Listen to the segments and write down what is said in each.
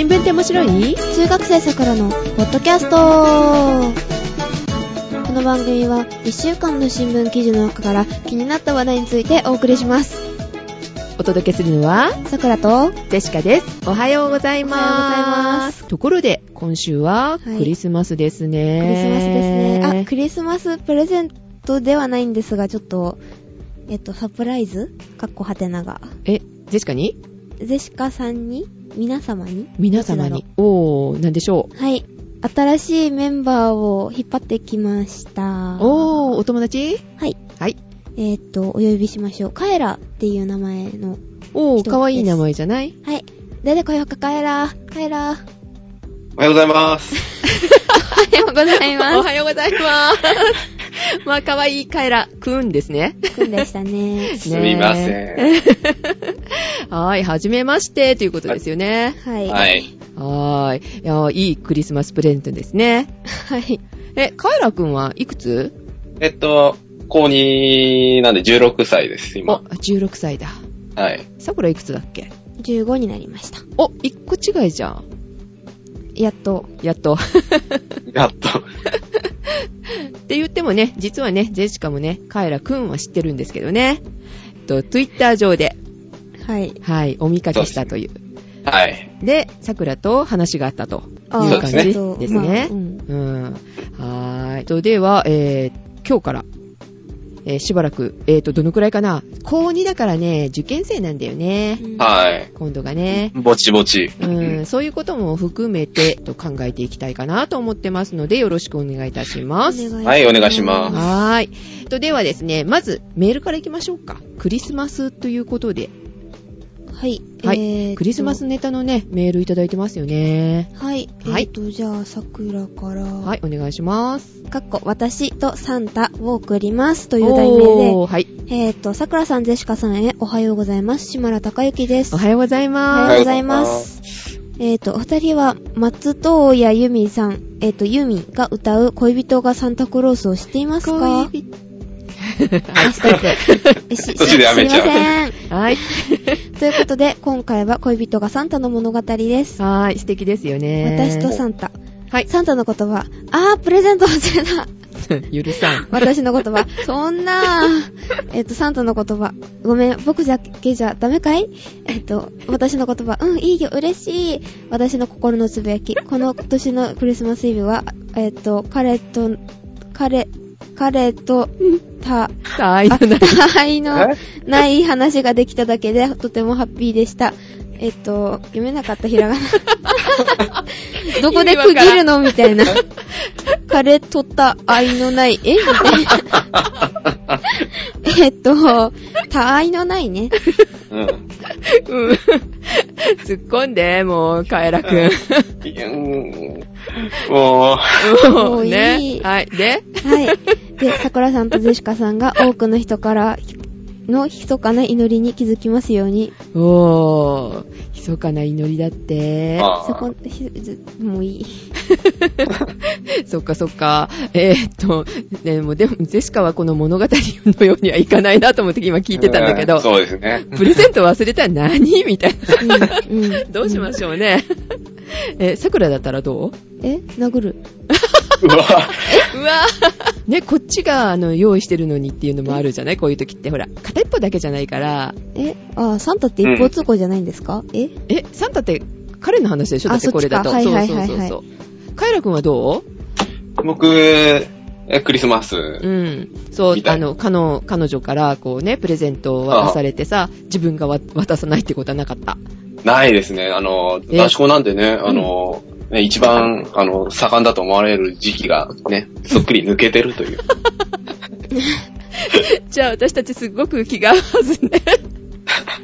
新聞って面白い？中学生さくらのポッドキャストこの番組は1週間の新聞記事の中から気になった話題についてお送りします。お届けするのは、さくらと、ジェシカです。おはようございます。ところで、今週ははいクリスマスですね。クリスマスですね。あ、クリスマスプレゼントではないんですが、ちょっと、えっと、サプライズ？かっこはてなが。え、ジェシカに？ゼシカさんに皆様に皆様に。おー、なんでしょはい。新しいメンバーを引っ張ってきました。う。おー、お友達？はい。はい。えっと、お呼びしましょう。カエラっていう名前の。おー、人ですかわいい名前じゃない？はい。誰かよか、カエラ。カエラ。おはようございます。おはようございおます。はようございます。まあ、かわいいカエラくんですね。くんでしたね。すみません。はーい、はじめまして、ということですよね。はい。はい。はーい。いやーいいクリスマスプレゼントですね。はい。え、カエラくんはいくつ？えっと、高2なんで16歳です、お、今。16歳だ。はい。さくらいくつだっけ？15になりました。お、1個違いじゃん。やっと。やっと。やっと。って言ってもね、実はね、ジェシカもね、カエラくんは知ってるんですけどね。と、ツイッター上で、はい。はい、お見かけしたという。はい。で、さくらと話があったとあいう感じですねとですねまあうんうん。はーい。と、では、えー、今日から、えーしばらく、えーと、どのくらいかな高2だからね、受験生なんだよね。うんはい。今度がね。ぼちぼち。うん、そういうことも含めて、と考えていきたいかなと思ってますので、よろしくお願いいたします。はいお願いしますはーい。と、ではですね、まず、メールから行きましょうか。クリスマスということで、はい。はいえーとクリスマスネタのね、メールいただいてますよね。はい。はいえっと、じゃあ、桜から。はい、お願いします。かっこ、私とサンタを送りますという題名で、おーはい。えっと、桜さん、ジェシカさんへおはようございます。島田孝之です。おはようございおます。はようございます。えっ、と、お二人は、松任谷由実さん、えっ、と、由実が歌う恋人がサンタクロースを知っていますか？恋人あ、失礼。えし途中でやめちゃうすいません。はい。ということで、今回は恋人がサンタの物語です。はい、素敵ですよね。私とサンタ。はい。サンタの言葉。あー、プレゼント忘れた。許さん。私の言葉。そんなえっと、サンタの言葉。ごめん、僕だけじゃダメかい？えっと、私の言葉。うん、いいよ、嬉しい。私の心のつぶやき。この年のクリスマスイブは、えっと、彼と、彼、彼と、た、た愛 のえ？ない話ができただけで、とてもハッピーでした。えっと、読めなかったひらがな。どこで区切るの？みたいな。彼とった愛のない、えみたいな。えっと、た愛のないね。うん。うん。突っ込んで、もう、カエラくん。いやうもうもういいね。はい。で？はい。で、桜さんとジェシカさんが多くの人からの密かな祈りに気づきますように。おー、密かな祈りだっう、て。まそこ、ひずもういい。そっかそっか。えーっと、でも、でも、ジェシカはこの物語のようにはいかないなと思って今聞いてたんだけど、うそうですね。プレゼント忘れたら何みたいな。うん。うん。どうしましょうね。え、桜だったらどうえ殴る。うわ。うわぁ。ね、こっちが、あの、用意してるのにっていうのもあるじゃない？こういう時って。ほら、片一方だけじゃないから。えあ、サンタって一方通行じゃないんですか、え？え、サンタって彼の話でしょ？だってあこれだと。はいはいそうはいはいそうそうそう。カイラくんはど僕、えクリスマス。ううん。そうあの、彼女、彼女から、こうね、プレゼントを渡されてさ、自分がわ渡さないってことはなかった。ないですね。あの、え男子校なんでね、あの、ね、一番、あの、盛んだと思われる時期がね、そっくり抜けてるという。じゃあ私たちすっごく気が合うはずね。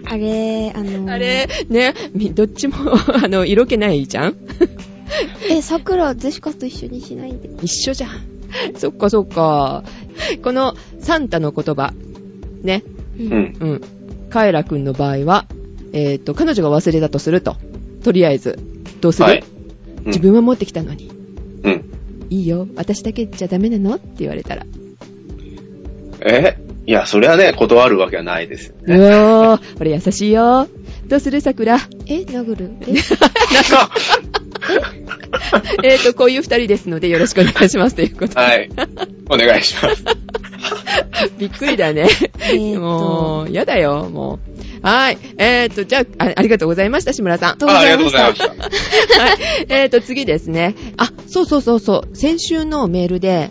あれ、あのーあれ、ね、みどっちも、あの、色気ないじゃん？え、桜、ゼシカと一緒にしないで。一緒じゃん。そっかそっか。このサンタの言葉、ね、ううん。うん。カエラくんの場合は、えっ、と、彼女が忘れたとすると。とりあえず、どうする、はい。うん自分は持ってきたのに。うん。いいよ、私だけじゃダメなの？って言われたら。え？いや、それはね、断るわけはないですようね。おー、これ優しいよ。どうする？桜。え、殴る？え？えーと、こういう二人ですのでよろしくお願いしますということで。はい。お願いします。びっくりだね。もう、やだよ、もう。はい。えーと、じゃあ、あありがとうございました、志村さん。どうもあありがとうございました。はい。えーと、次ですね。あ、そうそうそうそう。先週のメールで、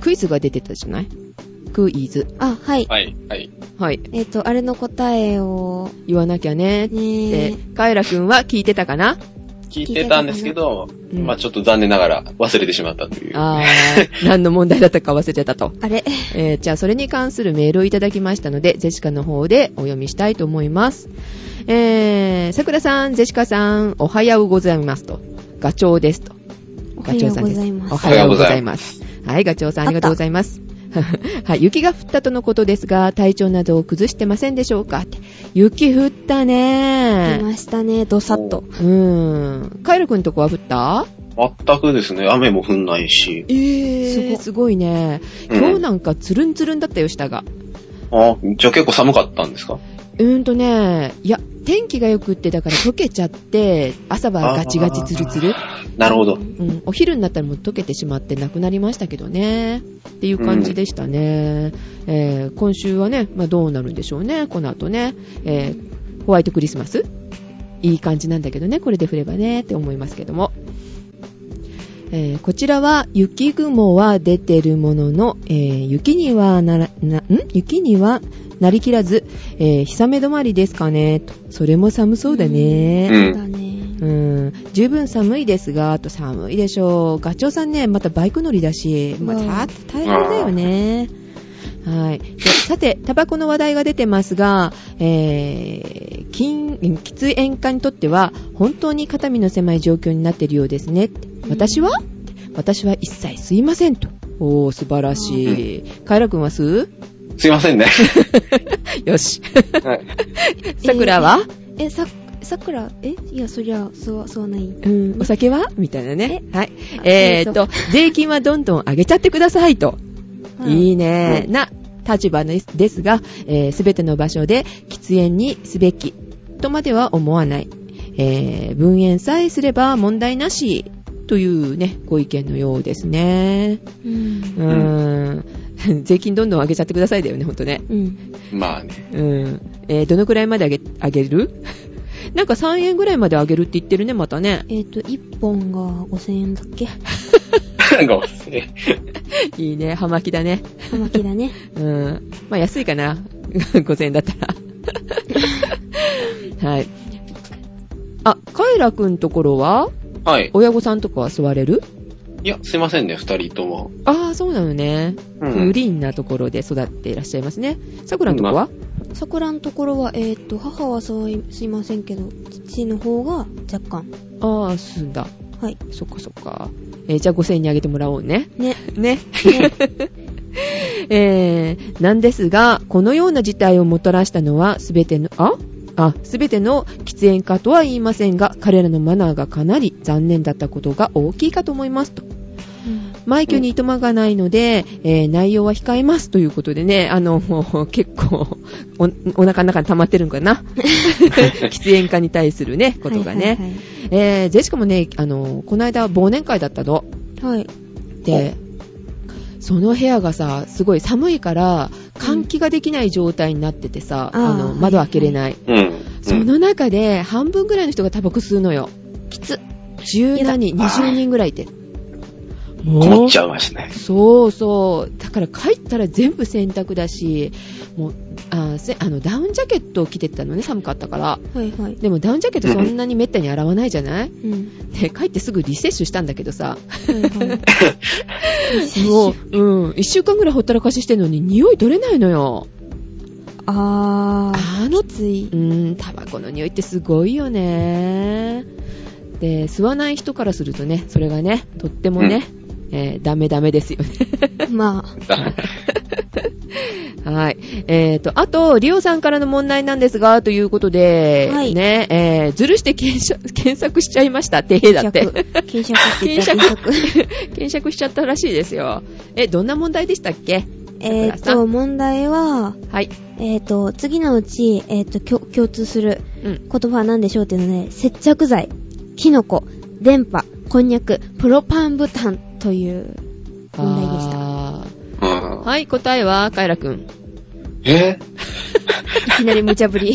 クイズが出てたじゃない？クイズ。あ、はい。はい、はい。はい。えっ、と、あれの答えを、言わなきゃね。ってね、カエラくんは聞いてたかな？聞いてたんですけど、うんまあちょっと残念ながら忘れてしまったという。あー、何の問題だったか忘れてたと。あれえーじゃあそれに関するメールをいただきましたので、ジェシカの方でお読みしたいと思います。えー、桜さん、ジェシカさん、おはようございますと。ガチョウですと。おはようございます。おはようございます。はい、ガチョウさんありがとうございます。はい、雪が降ったとのことですが、体調などを崩してませんでしょうか？って雪降った出ねましたね、どさっと。うーん。カエルくんとこは降った？全くですね、雨も降んないし。えー、すごすごいね。うん今日なんかツルンツルンだったよ、下が。あ、じゃあ結構寒かったんですか？うーんとね、いや、天気が良くって、だから溶けちゃって、朝はガチガチツルツル。なるほど。うん、お昼になったらもう溶けてしまってなくなりましたけどね。っていう感じでしたね。えー今週はね、まあどうなるんでしょうね、この後ね。えーホワイトクリスマスいい感じなんだけどね、これで降ればね、って思いますけども。えーこちらは雪雲は出てるものの、えー雪にはなら、な、ん？雪にはなりきらず、えー、日雨止まりですかねと。それも寒そうだね。うんだね。うん、十分寒いですが、あと寒いでしょう。ガチョウさんね、またバイク乗りだし、まうんた大変だよね。はい。でさて、タバコの話題が出てますが、えー、禁喫煙家にとっては、本当に肩身の狭い状況になっているようですね。私は？私は一切吸いませんと。おー、素晴らしい。カエラ君は吸う？すいませんね。よし。はい。桜は、え、さ、さくら、え？いや、そりゃ、そう、そうない。うん、お酒は？みたいなね。はい。あえー、っと税金はどんどん上げちゃってくださいと。うんいいね。うんな立場ですですが、す、え、べ、ての場所で喫煙にすべきとまでは思わない。えー、分煙さえすれば問題なしというね、ご意見のようですね。うんう。ーん。税金どんどん上げちゃってくださいだよね、ほんとね。うん。まあね。うん。えー、どのくらいまで上げ、上げる？なんか3円ぐらいまで上げるって言ってるね、またね。えっ、と、1本が5000円だっけ？ごめんいいね、葉巻だね。葉巻だね。うん。まあ安いかな。5000円だったら。はい。あ、カエラくんところは？はい。親御さんとかは座れる？いや、すいませんね、二人とも。ああ、そうなのね。うんクリーンなところで育っていらっしゃいますね。さくらのとこは、桜のところは、えっ、と、母はそういすいませんけど、父の方が若干。ああ、すんだ。はい。そっかそっか。えーじゃあ5000円にあげてもらおうね。ね。ね。えー、なんですが、このような事態をもたらしたのは、すべての、あ？あ、すべての喫煙家とは言いませんが、彼らのマナーがかなり残念だったことが大きいかと思いますと。枚挙にいとまがないので、えー内容は控えますということでね、あの、も う結構お、お腹の中に溜まってるんかな。喫煙家に対するね、ことがね。はいえー、ジェシカもね、あの、この間忘年会だったの。はい。で、その部屋がさ、すごい寒いから、換気ができない状態になっててさ、うんあの、窓開けれない。うん。その中で、半分ぐらいの人がタバコ吸うのよ。きつ。十何人、やだ20人ぐらいいて。困っちゃいますね。そうそう。だから帰ったら全部洗濯だし、もう、あせあの、ダウンジャケットを着てったのね、寒かったから。はいはい。でもダウンジャケットそんなにめったに洗わないじゃない？うん。で、帰ってすぐリセッシュしたんだけどさ、はいはい。もう、うん、一週間ぐらいほったらかししてんのに匂い取れないのよ。あー。あのきつい。うん、タバコの匂いってすごいよね。で、吸わない人からするとね、それがね、とってもね、えーダメダメですよね。ま はい。えーと、あと、リオさんからの問題なんですが、ということで、はいね、えー、ずるして検索 検索しちゃいました。てへあ、だって。検索って言ったら検索検索。検索しちゃったらしいですよ。え、どんな問題でしたっけ？えっ、と、問題は、はい。えっ、と、次のうち、えっ、と、きょ共通するうん。言葉は何でしょうっていうので、接着剤、キノコ、電波、こんにゃく、プロパンブタンという問題でした。はい、答えは、カエラくん。え？いきなり無茶ぶり。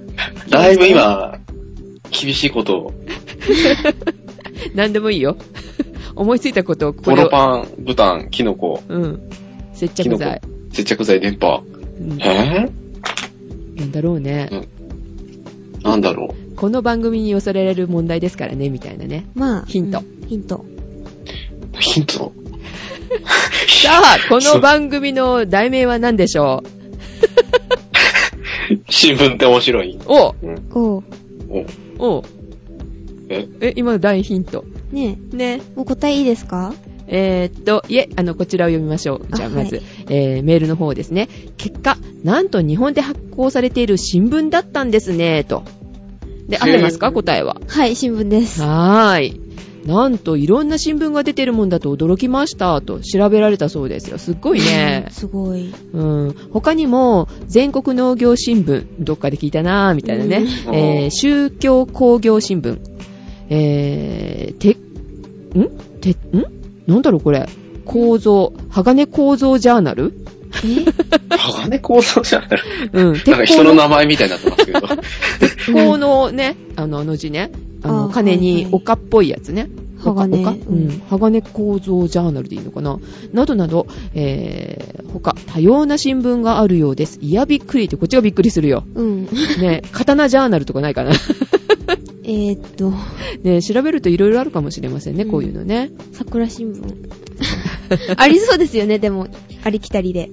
だいぶ今、厳しいことを、何でもいいよ。思いついたことをここで。ポロパン、ブタン、キノコ、うん。接着剤。接着剤、電波。うん。え？なんだろうね。なんだろこの番組に寄せられる問題ですからね、みたいなね。まあ、ヒントうんヒント。う。ヒントさあ、この番組の題名は何でしょ新聞って面白い。うおうん。おう。おおえ？え、今の大ヒント。ねね。え、もう答えいいですか？えーっと、いえ、あの、こちらを読みましょう。じゃあ、あまず、はいえー、メールの方ですね。結果、なんと日本で発行されている新聞だったんですね、と。で、合ってますか？答えは。はい、新聞です。はーい。なんと、いろんな新聞が出てるもんだと驚きました、と調べられたそうですよ。すっごいねうん。すごい。うん。他にも、全国農業新聞、どっかで聞いたなぁ、みたいなね。うんえー、宗教工業新聞。えー、て、ん？て、ん？なんだろうこれ。構造、鋼構造ジャーナル？え？鋼構造じゃないうん。なんか人の名前みたいになってますけど。鉄鋼のね、あの、あの字ね。あの、あ金に丘っぽいやつね。鋼丘ううんん。鋼構造ジャーナルでいいのかな？などなど、えー、他、多様な新聞があるようです。いや、びっくりって、こっちがびっくりするよ。うん。ね、刀ジャーナルとかないかな？えーっと、ね、調べるといろいろあるかもしれませんね、うんこういうのね。桜新聞。ありそうですよね、でも、ありきたりで。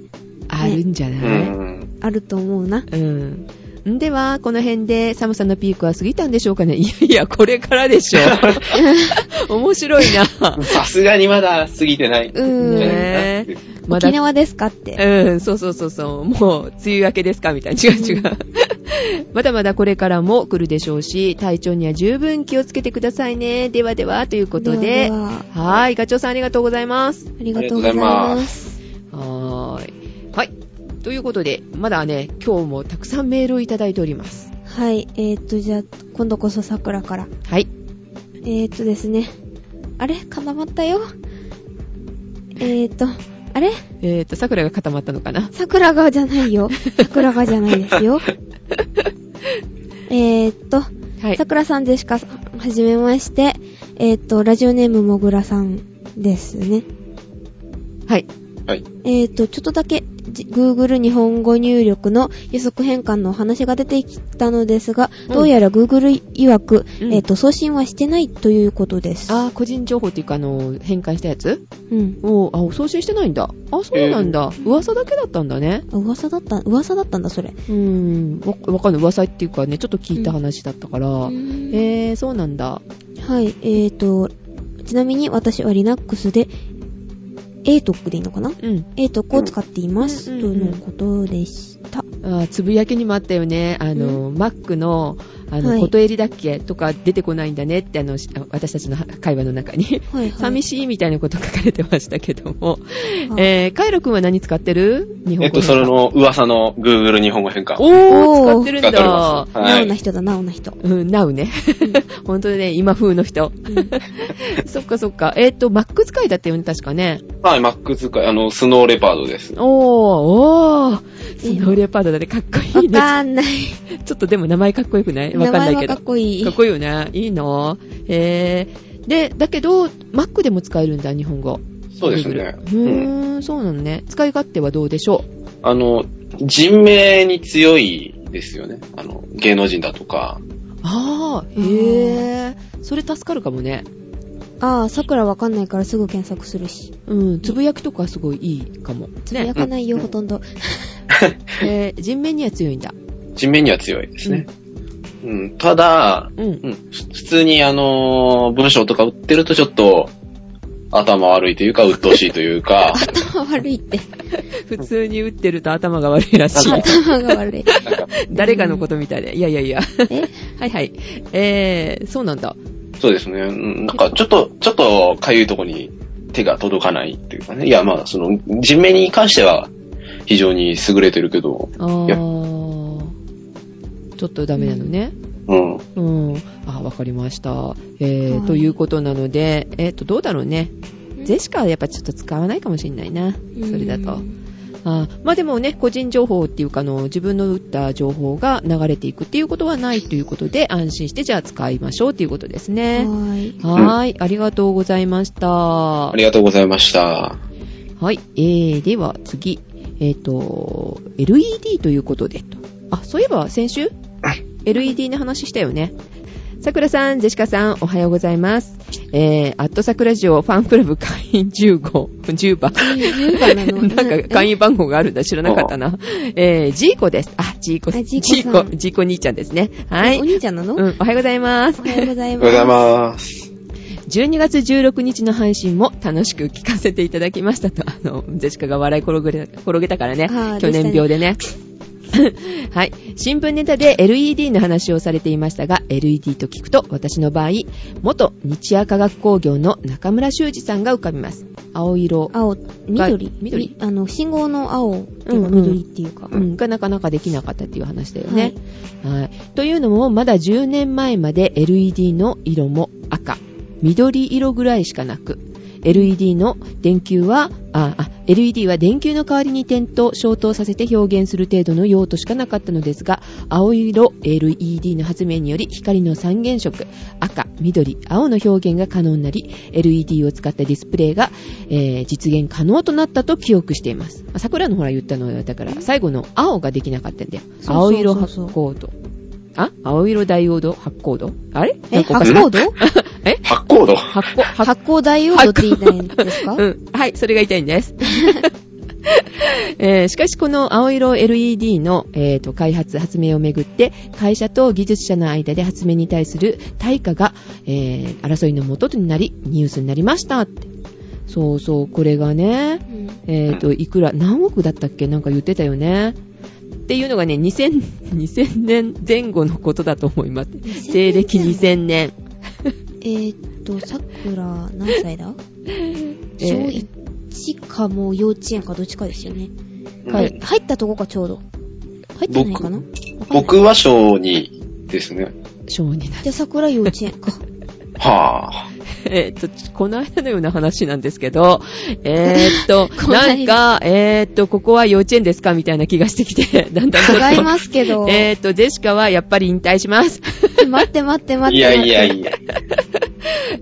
あるんじゃうない、ん。あると思うな。うん。んでは、この辺で寒さのピークは過ぎたんでしょうかねいやいや、これからでしょ。面白いな。さすがにまだ過ぎてない。うーん。ねまだ沖縄ですかって。うん、そうそうそうそう。もう、梅雨明けですかみたいな。違う違う。まだまだこれからも来るでしょうし、体調には十分気をつけてくださいね。ではでは、ということで。ではでははーい、ガチョウさんありがとうございます。ありがとうございます。ということで、まだね、今日もたくさんメールをいただいております。はい、えーっと、じゃあ、今度こそ桜から。はい。えーっとですね。あれ？固まったよ。えーっと、あれ？えっ、と、桜が固まったのかな？桜川じゃないよ。桜川じゃないですよ。えーっと、はい。桜さんでしか、はじめまして。えーっと、ラジオネームもぐらさんですね。はい。はい。えーと、ちょっとだけ、じ Google 日本語入力の予測変換のお話が出てきたのですが、うんどうやら Google 曰く、うんえーと、送信はしてないということです。あー、個人情報っていうか、あの、変換したやつ？うん。おー、あ、送信してないんだ。あ、そうなんだ。噂だけだったんだね。あ噂だった、噂だったんだ、それ。うーん。わわかんない。噂っていうかね、ちょっと聞いた話だったから。うんえー、そうなんだ。はい、えーと、ちなみに私は Linux で、ATOC でいいのかな？うん ?ATOC を使っています、うんとのことでした。あーつぶやきにもあったよね。あの、Mac の、あの、はいことえりだっけとか出てこないんだねって、あの、し私たちの会話の中に。はい、はい。寂しいみたいなこと書かれてましたけども。はいえー、カイロくんは何使ってる？日本語えっと、それの噂の Google 日本語変換。おー、おー使ってるんだ。はないおな人だ、なおな人。うん、なうね。本当にね、今風の人。うん そっかそっか。えっ、と、Mac 使いだったよね、確かね。はい、Mac 使い、あの、スノーレパードです。おー、おー。スノーレパードだね、かっこいわいね。かんない。ちょっとでも名前かっこよくない？わ名かんないけど。前はかっこいい。かっこいいよね。いいの？へー。で、だけど、Mac でも使えるんだ、日本語。そうですね。ううん。ーん、そうなのね。使い勝手はどうでしょあの、人名に強いですよね。あの、芸能人だとか。うあー、へー。それ助かるかもね。ああ、桜わかんないからすぐ検索するし。うん、つぶやきとかすごいいいかも。ねや。かないよ、ほとんど。えー、人面には強いんだ。人名には強いですね。うん。ただ、うん。うん。ふ普通にあのー文章とか売ってるとちょっと、頭悪いというか、鬱陶しいというか、頭悪いって。普通に打ってると頭が悪いらしい。頭が悪い。誰かのことみたいで。いやいやいや。え？はいはい。えー、そうなんだ。そうですね。うん。なんか、ちょっと、ちょっと、かゆいとこに手が届かないっていうかね。いや、まあ、その、人名に関しては、非常に優れてるけど、あいやー。ちょっとダメなのね。うん。うん。あ、わかりました。えーはいということなので、えっ、と、どうだろうね。ジェシカはやっぱちょっと使わないかもしれないな。それだと。あーまあでもね、個人情報っていうかあの、自分の打った情報が流れていくっていうことはないということで、安心してじゃあ使いましょうっていうことですね。はい。はーい、ありがとうございました。ありがとうございました。はい、えー、では次、えっ、と、LED ということでと。あ、そういえば先週 ?LED の話したよね。さくらさん、ジェシカさん、おはようございます。えー、アットサクラジオファンクラブ会員15、10番。10番なの なんか会員番号があるんだ、知らなかったな。えー、ジーコです。あ、ジーコ、あジーコジーコ、ジーコ兄ちゃんですね。はい。お兄ちゃんなの、うん、おはようございますお。はようございおはようございます。ます。12月16日の配信も楽しく聞かせていただきましたと、あの、ジェシカが笑い転げ転げたからね去年病でね。はい。新聞ネタで LED の話をされていましたが、LED と聞くと、私の場合、元日夜化学工業の中村修二さんが浮かびます。青色、青、緑。緑みあの、信号の青っていうか、緑っていうか。うん、がなかなかできなかったっていう話だよね。はい。というのも、まだ10年前まで LED の色も赤、緑色ぐらいしかなく、LED の電球は、あ、あ、LED は電球の代わりに点と消灯させて表現する程度の用途しかなかったのですが、青色 LED の発明により光の三原色、赤、緑、青の表現が可能になり、LED を使ったディスプレイが、えー実現可能となったと記憶しています。まあ桜のほら言ったのは、だから最後の青ができなかったんだよ。青色発光度。あ青色ダイオード発光度？あれ？え、発光 度？発光度？発光、発発光ダイオードって言いたいんですか？うん。はい、それが言いたいんです。えーしかしこの青色 LED の、えーと開発、発明をめぐって、会社と技術者の間で発明に対する対価が、えー争いのもとになり、ニュースになりましたって。そうそう、これがね、うんえっ、と、いくら、何億だったっけ？なんか言ってたよね。っていうのがね、2000、2000年前後のことだと思います。西暦2000年。えーっと、さくら何歳だ？小 えー1かもう幼稚園かどっちかですよね。はい入ったとこかちょうど。入ってないかな？僕は小2ですね。小になる。じゃあ桜幼稚園か。はぁ、えっと、この間のような話なんですけど、えーっと なんか、えーっと、ここは幼稚園ですかみたいな気がしてきて、だんだんちょっと。違いますけど。えーっと、ジェシカはやっぱり引退します。待って待って待って。いやいやいや。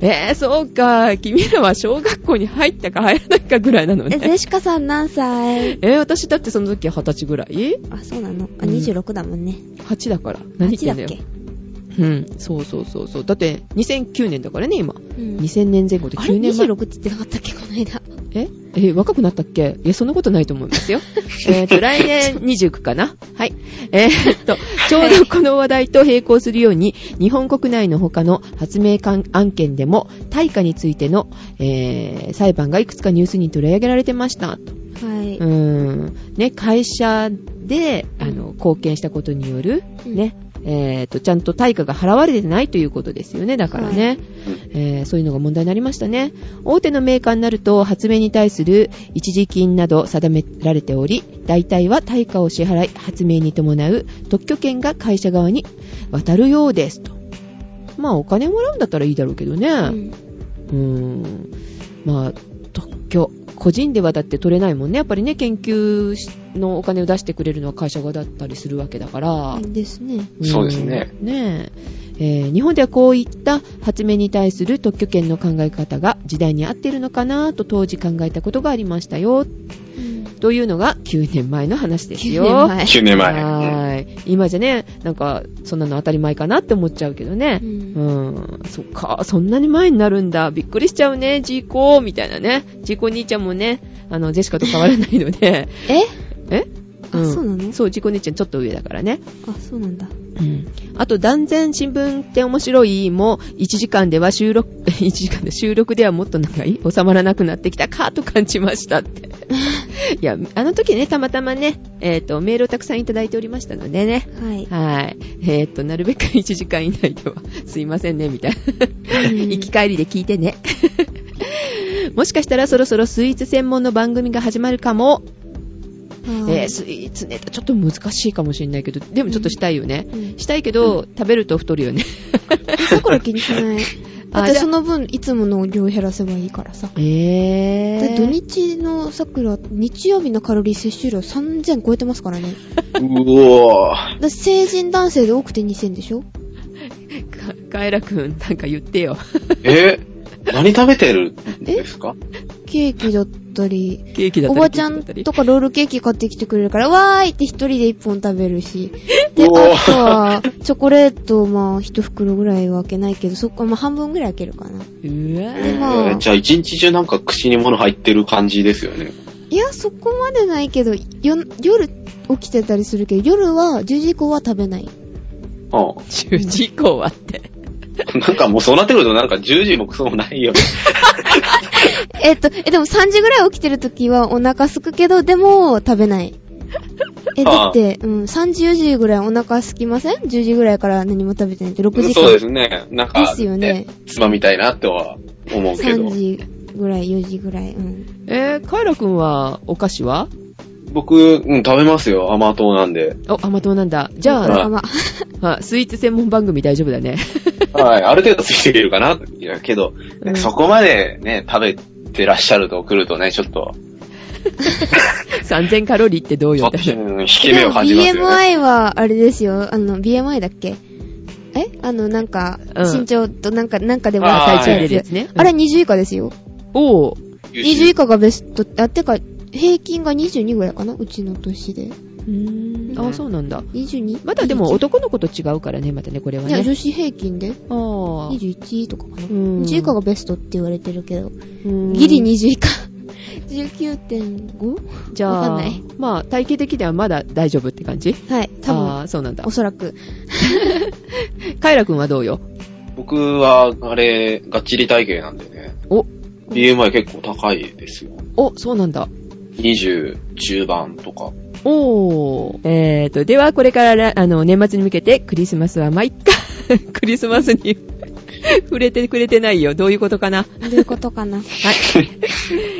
えー、そうか。君らは小学校に入ったか入らないかぐらいなのえ、ね。ゼシカさん何歳？えー、私だってその時は二十歳ぐらい？あ、そうなのあ、うん26だもんね。?8 だから。何言ってんだよ8だっ。うん。そうそうそうそう。だって、2009年だからね、今。けうん。2000年前後であれ？9年前。26って言ってなかったっけ？この間。え？えー若くなったっけ？いや、そんなことないと思いますよ。えっと、来年29かな？はい。えーっと、ちょうどこの話題と並行するように、日本国内の他の発明案件でも、対価についての、えー裁判がいくつかニュースに取り上げられてました。とはい。うーん。ね、会社で、あの、貢献したことによる、うんね、えっ、と、ちゃんと対価が払われてないということですよね、だからね。えーそういうのが問題になりましたね。大手のメーカーになると、発明に対する一時金など定められており、大体は対価を支払い、発明に伴う特許権が会社側に渡るようですと。まあ、お金もらうんだったらいいだろうけどね。うんうーん。まあ、特許。個人ではだって取れないもんね。やっぱりね、研究のお金を出してくれるのは会社側だったりするわけだから。ですね。んそうですね。ねええー日本ではこういった発明に対する特許権の考え方が時代に合っているのかなと当時考えたことがありましたよ。うんというのが9年前の話ですよ。9年前。9年前。はーい。今じゃね、なんか、そんなの当たり前かなって思っちゃうけどねう。んうん、そっか、そんなに前になるんだ。びっくりしちゃうね、ジーコみたいなね。ジーコ兄ちゃんもね、あの、ジェシカと変わらないので。え？え？あ、そうなの？そう、ジーコ兄ちゃんちょっと上だからね。あ、そうなんだ。うん。あと、断然新聞って面白いも、1時間では収録、1時間で収録ではもっと長い収まらなくなってきたかと感じましたって。いや、あの時ね、たまたまね、えっ、と、メールをたくさんいただいておりましたのでね。はい。はい。えっ、と、なるべく1時間以内では、すいませんね、みたいな。うん行き帰りで聞いてね。もしかしたらそろそろスイーツ専門の番組が始まるかも。はいえースイーツネタちょっと難しいかもしれないけど、でもちょっとしたいよね。うんしたいけど、食べると太るよね。さくら気にしない。だ あじゃあってその分、いつもの量減らせばいいからさ。えー。で土日のさくら、日曜日のカロリー摂取量3000超えてますからね。うおー。だ成人男性で多くて2000でしょ？かカエラくん、なんか言ってよ。え？何食べてるんですか？ケーキだったり、ケーキだったり。おばちゃんとかロールケーキ買ってきてくれるから、わーいって一人で一本食べるし。で、あとは、チョコレート、まあ、一袋ぐらいは開けないけど、そこ、まあ、半分ぐらい開けるかな。うわでーまあえーじゃあ一日中なんか口に物入ってる感じですよね。いや、そこまでないけど、よ夜起きてたりするけど、夜は10時以降は食べない。あ10時以降はって。あ なんかもうそうなってくるとなんか10時もクソもないよね。えっと、え、でも3時ぐらい起きてるときはお腹すくけど、でも食べない。え、だって、うん、3時4時ぐらいお腹すきません ?10 時ぐらいから何も食べてないって6時間。そうですね。なんか、ですよねつまみたいなとは思うけど3。時ぐらい、4時ぐらい、うん。えー、カエラくんは、お菓子は？僕、うん、食べますよ。甘党なんで。お、甘党なんだ。じゃはい あ、まあ、あスイーツ専門番組大丈夫だね。はい。ある程度ついていけるかな？いや、けど、うんそこまでね、食べてらっしゃると来るとね、ちょっと、3000カロリーってどうよ？ちょっと、って。うん引け目を感じますよね。BMI は、あれですよ、あの、BMI だっけ？え？あの、なんか、うん身長となんか、なんかでもあー体調入れるやつつね。あれ20以下ですよ。おー。20以下がベスト、あ、てか、平均が22ぐらいかなうちの年で。うーん。あ、そうなんだ。22? まだでも男の子と違うからね、またね、これはいや、ね。女子平均であー21とかかな。うん20以下がベストって言われてるけど、うんギリ20以下。19.5? じゃあわかんない、まあ、体型的にはまだ大丈夫って感じ？はい、多分、ああ、そうなんだお。そらく。カイラくんはどうよ？僕は、あれ、がっちり体型なんでね。お、BMI 結構高いですよ。お、そうなんだ。20中盤とか。おー。えーと、ではこれからら、あの、年末に向けてクリスマスはまあ、いっか。クリスマスに 触れてくれてないよ。どういうことかな？どういうことかな？はい。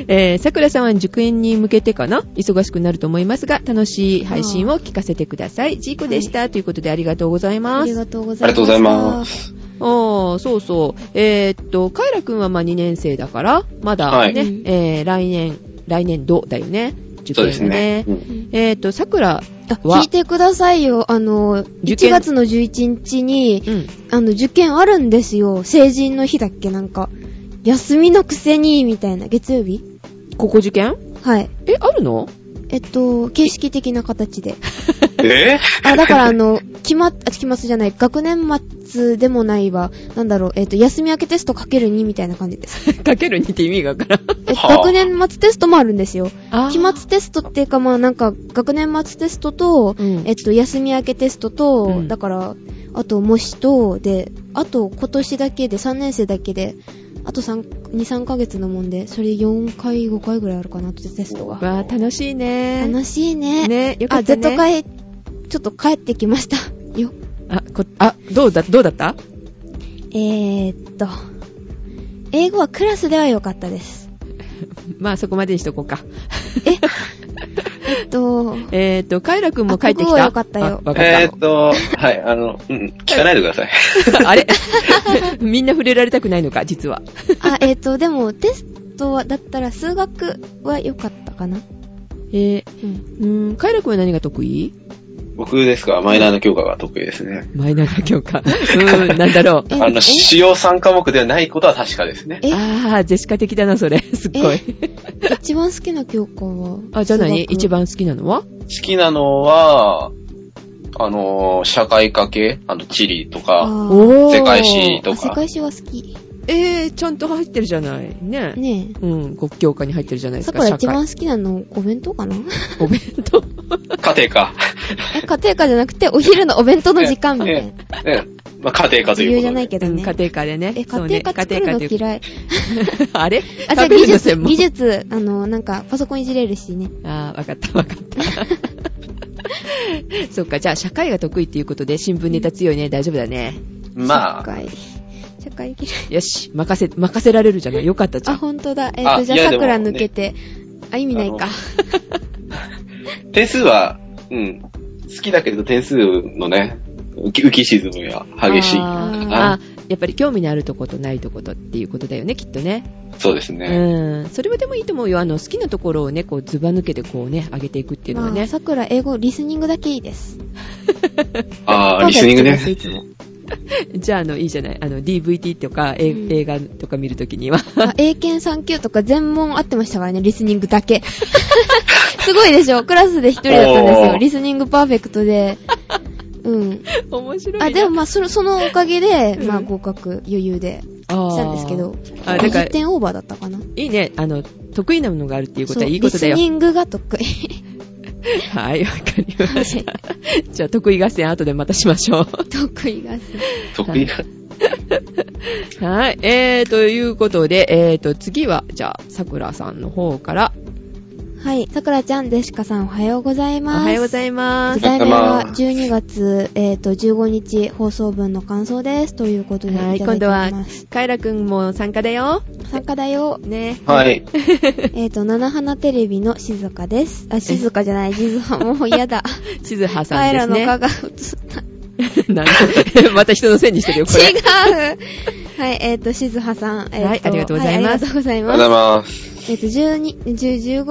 えー、桜さんは受験に向けてかな？忙しくなると思いますが、楽しい配信を聞かせてください。ジーコでした、ということでありがとうございあります。がとうございます。ありがとうございます。ああ、そうそう。えーっと、カイラくんはまあ2年生だから、まだね、はいえー、来年、来年度だよね。受そうです験はねね。。うんえーっと、桜あ、は？聞いてくださいよ。あの、受験？1月の11日に、うん。あの、受験あるんですよ。成人の日だっけなんか。休みのくせに、みたいな。月曜日？ここ受験？はい。え、あるの？えっと、形式的な形で。え？あ、だからあの、期末、あ、期末じゃない、学年末でもないわ。なんだろう、えっと、休み明けテストかける2みたいな感じです。かける2って意味がわからん。学年末テストもあるんですよ。あ期末テストっていうかまあなんか、学年末テストと、うんえっと、休み明けテストと、うんだから、あと模試と、で、あと今年だけで、3年生だけで、あと3、2、3ヶ月のもんで、それ4回、5回ぐらいあるかな、テストが。わー、楽しいね。楽しいね。ね、よかあ、ったね。Z 会、ちょっと帰ってきました。よ。あ、こ、あ、どうだ、どうだった？えーっと、英語はクラスでは良かったです。まあ、そこまでにしとこうか。え？っと、えーっと、カイラくんも帰ってきた？よかったよかっえーっと、はい、あの、うん、聞かないでください。た。あれ？みんな触れられたくないのか、実は。あ、えーっと、でもテストは、だったら数学は良かったかな。えー、うん。うーん、カイラくんは何が得意？僕ですか、マイナーな教科が得意ですね。マイナーな教科。うーん、なんだろう。えあの、主要3科目ではないことは確かですね。え？あー、ジェシカ的だな、それ。すっごい。一番好きな教科は？あ、じゃあ何数学一番好きなのは？好きなのは、あの、社会科系、あの、地理とあか、世界史とか。あ世界史は好き。えー、ちゃんと入ってるじゃない。ね。ねうん、国教科に入ってるじゃないえ。ですか。さくら一番好きなのお弁当かな？お弁当。家庭科。え、家庭科じゃなくてお昼のお弁当の時間みたいな。ねねまあ、家庭科と自由じゃいうことで。うん、ないけどね。家庭科でね。え、そうね家庭科作るの嫌い。あれ？あ、じゃあ技術、技術、あの、なんか、パソコンいじれるしね。あー、わかったわかった。そっか、じゃあ社会が得意っていうことで新聞ネタ強いね。大丈夫だね。まあ、嫌い。よし、任せ、任せられるじゃない？よかったじゃあ、ん。ほんとだ。えっ、あと、じゃあ、桜抜けて。あ、意味ないか。点数は、うん、好きだけど点数のね、浮き浮き沈むや激しいかあ。あやっぱり興味のあるとことないとことっていうことだよね、きっとね。そうですね。うん。それはでもいいと思うよ。あの、好きなところをね、こう、ずば抜けてこうね、上げていくっていうのはまあ、ね。さくら英語リスニングだけいいです。ああ、リスニングね。じゃあ、あの、いいじゃない？あの、DVD とか、えうん映画とか見るときには。あ英検3級とか全問合ってましたからね、リスニングだけ。すごいでしょ？クラスで一人だったんですよ。リスニングパーフェクトで。うん。面白いな。あ、でもまあ、その、そのおかげで、うんまあ、合格余裕でしたんですけど、あだから20点オーバーだったかな。いいね。あの、得意なものがあるっていうことはいいことだよリス。ニングが得意。はい、わかりました。じゃあ、得意合戦後でまたしましょう。得意がす得意な。はい。えー、ということで、えーと、次は、じゃあ、さくらさんの方から、はい。さくらちゃん、デシカさん、おはようございおます。はようございます。題名はおはようござ12月、えっ、と、15日放送分の感想です。ということで、はいい、ただいて今度はおります。、カイラくんも参加だよ。参加だよ。ね。はい。えっ、と、七花テレビの静香です。あ、静香じゃない、静香。もう嫌だ。しずはさカエラんですね。の顔が映った。なんで また人のせいにしてるよ、これ。違うはい、えっ、と、静葉さん。えーとはいありがとうございますはありがとうございあります。がとうございます。えっ、と、12、10 15、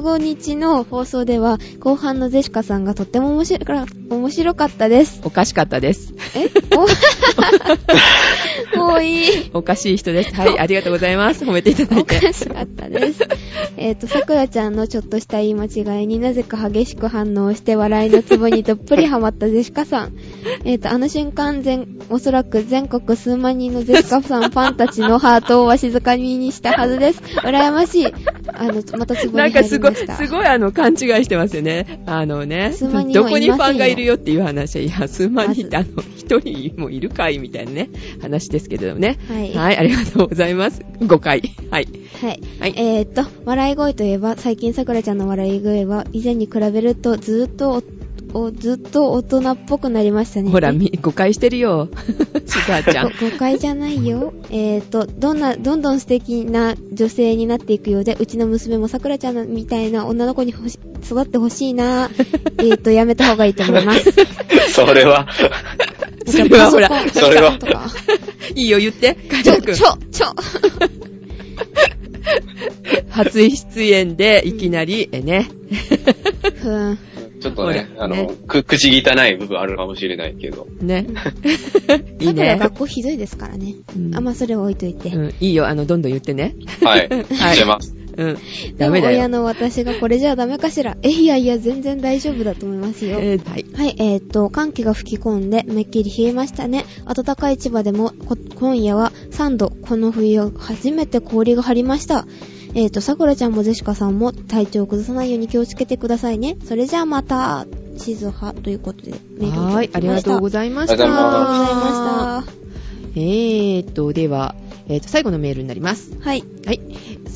15日の放送では、後半のゼシカさんがとっても面白か面白かったです。おかしかったです。え？お もういい。おかしい人です。はい、ありがとうございます。褒めていただいおかて。しかったです。えっと、さくらちゃんのちょっとした言い間違いになぜか激しく反応して笑いのツボにどっぷりハマったゼシカさん。えっと、あの瞬間全、おそらく全国数万人のゼシカさんファンたちのハートをわしづかみにしたはずです。羨ましい。あの、またツボになんかすごい、入りました。すごいあの、勘違いしてますよね。あのね、どこにファンがいるよっていう話。いや、数万人ってまあの、一人もいるかいみたいなね、話ですけれどもね。はいはい、ありがとうございます。5回。はい。はい。はい。えー、っと、笑い声といえば、最近さくらちゃんの笑い声は、以前に比べるとずーっとお、おずっと大人っぽくなりましたね。ほら、み誤解してるよ。シザーちゃん。ご誤解じゃないよ。えーと、どんな、どんどん素敵な女性になっていくようで、うちの娘もさくらちゃんみたいな女の子にほし育ってほしいな。えーと、やめた方がいいと思います。それは、それはほらそれは。いいよ、言って。カちょ、ちょ、ちょ。初出演でいきなり、えね。ふーん。ちょっとね、あの、く、口汚い部分あるかもしれないけど。ね。いいね。学校ひどいですからね。うんあ、まあ、それは置いといて。うん、いいよ、あの、どんどん言ってね。はい。はいしてます。うん。でもダメだよ。親の私がこれじゃダメかしら。え、いやいや、全然大丈夫だと思いますよ。えーはい。はい、えーっと、寒気が吹き込んで、めっきり冷えましたね。暖かい千葉でも、こ今夜は3度、この冬初めて氷が張りました。えーっと、さくらちゃんもジェシカさんも体調を崩さないように気をつけてくださいね。それじゃあまた、地図派ということで、メールをはい。ありがとうございました。ありがとうございましえーと、では、えーと、最後のメールになります。た。はい。はい。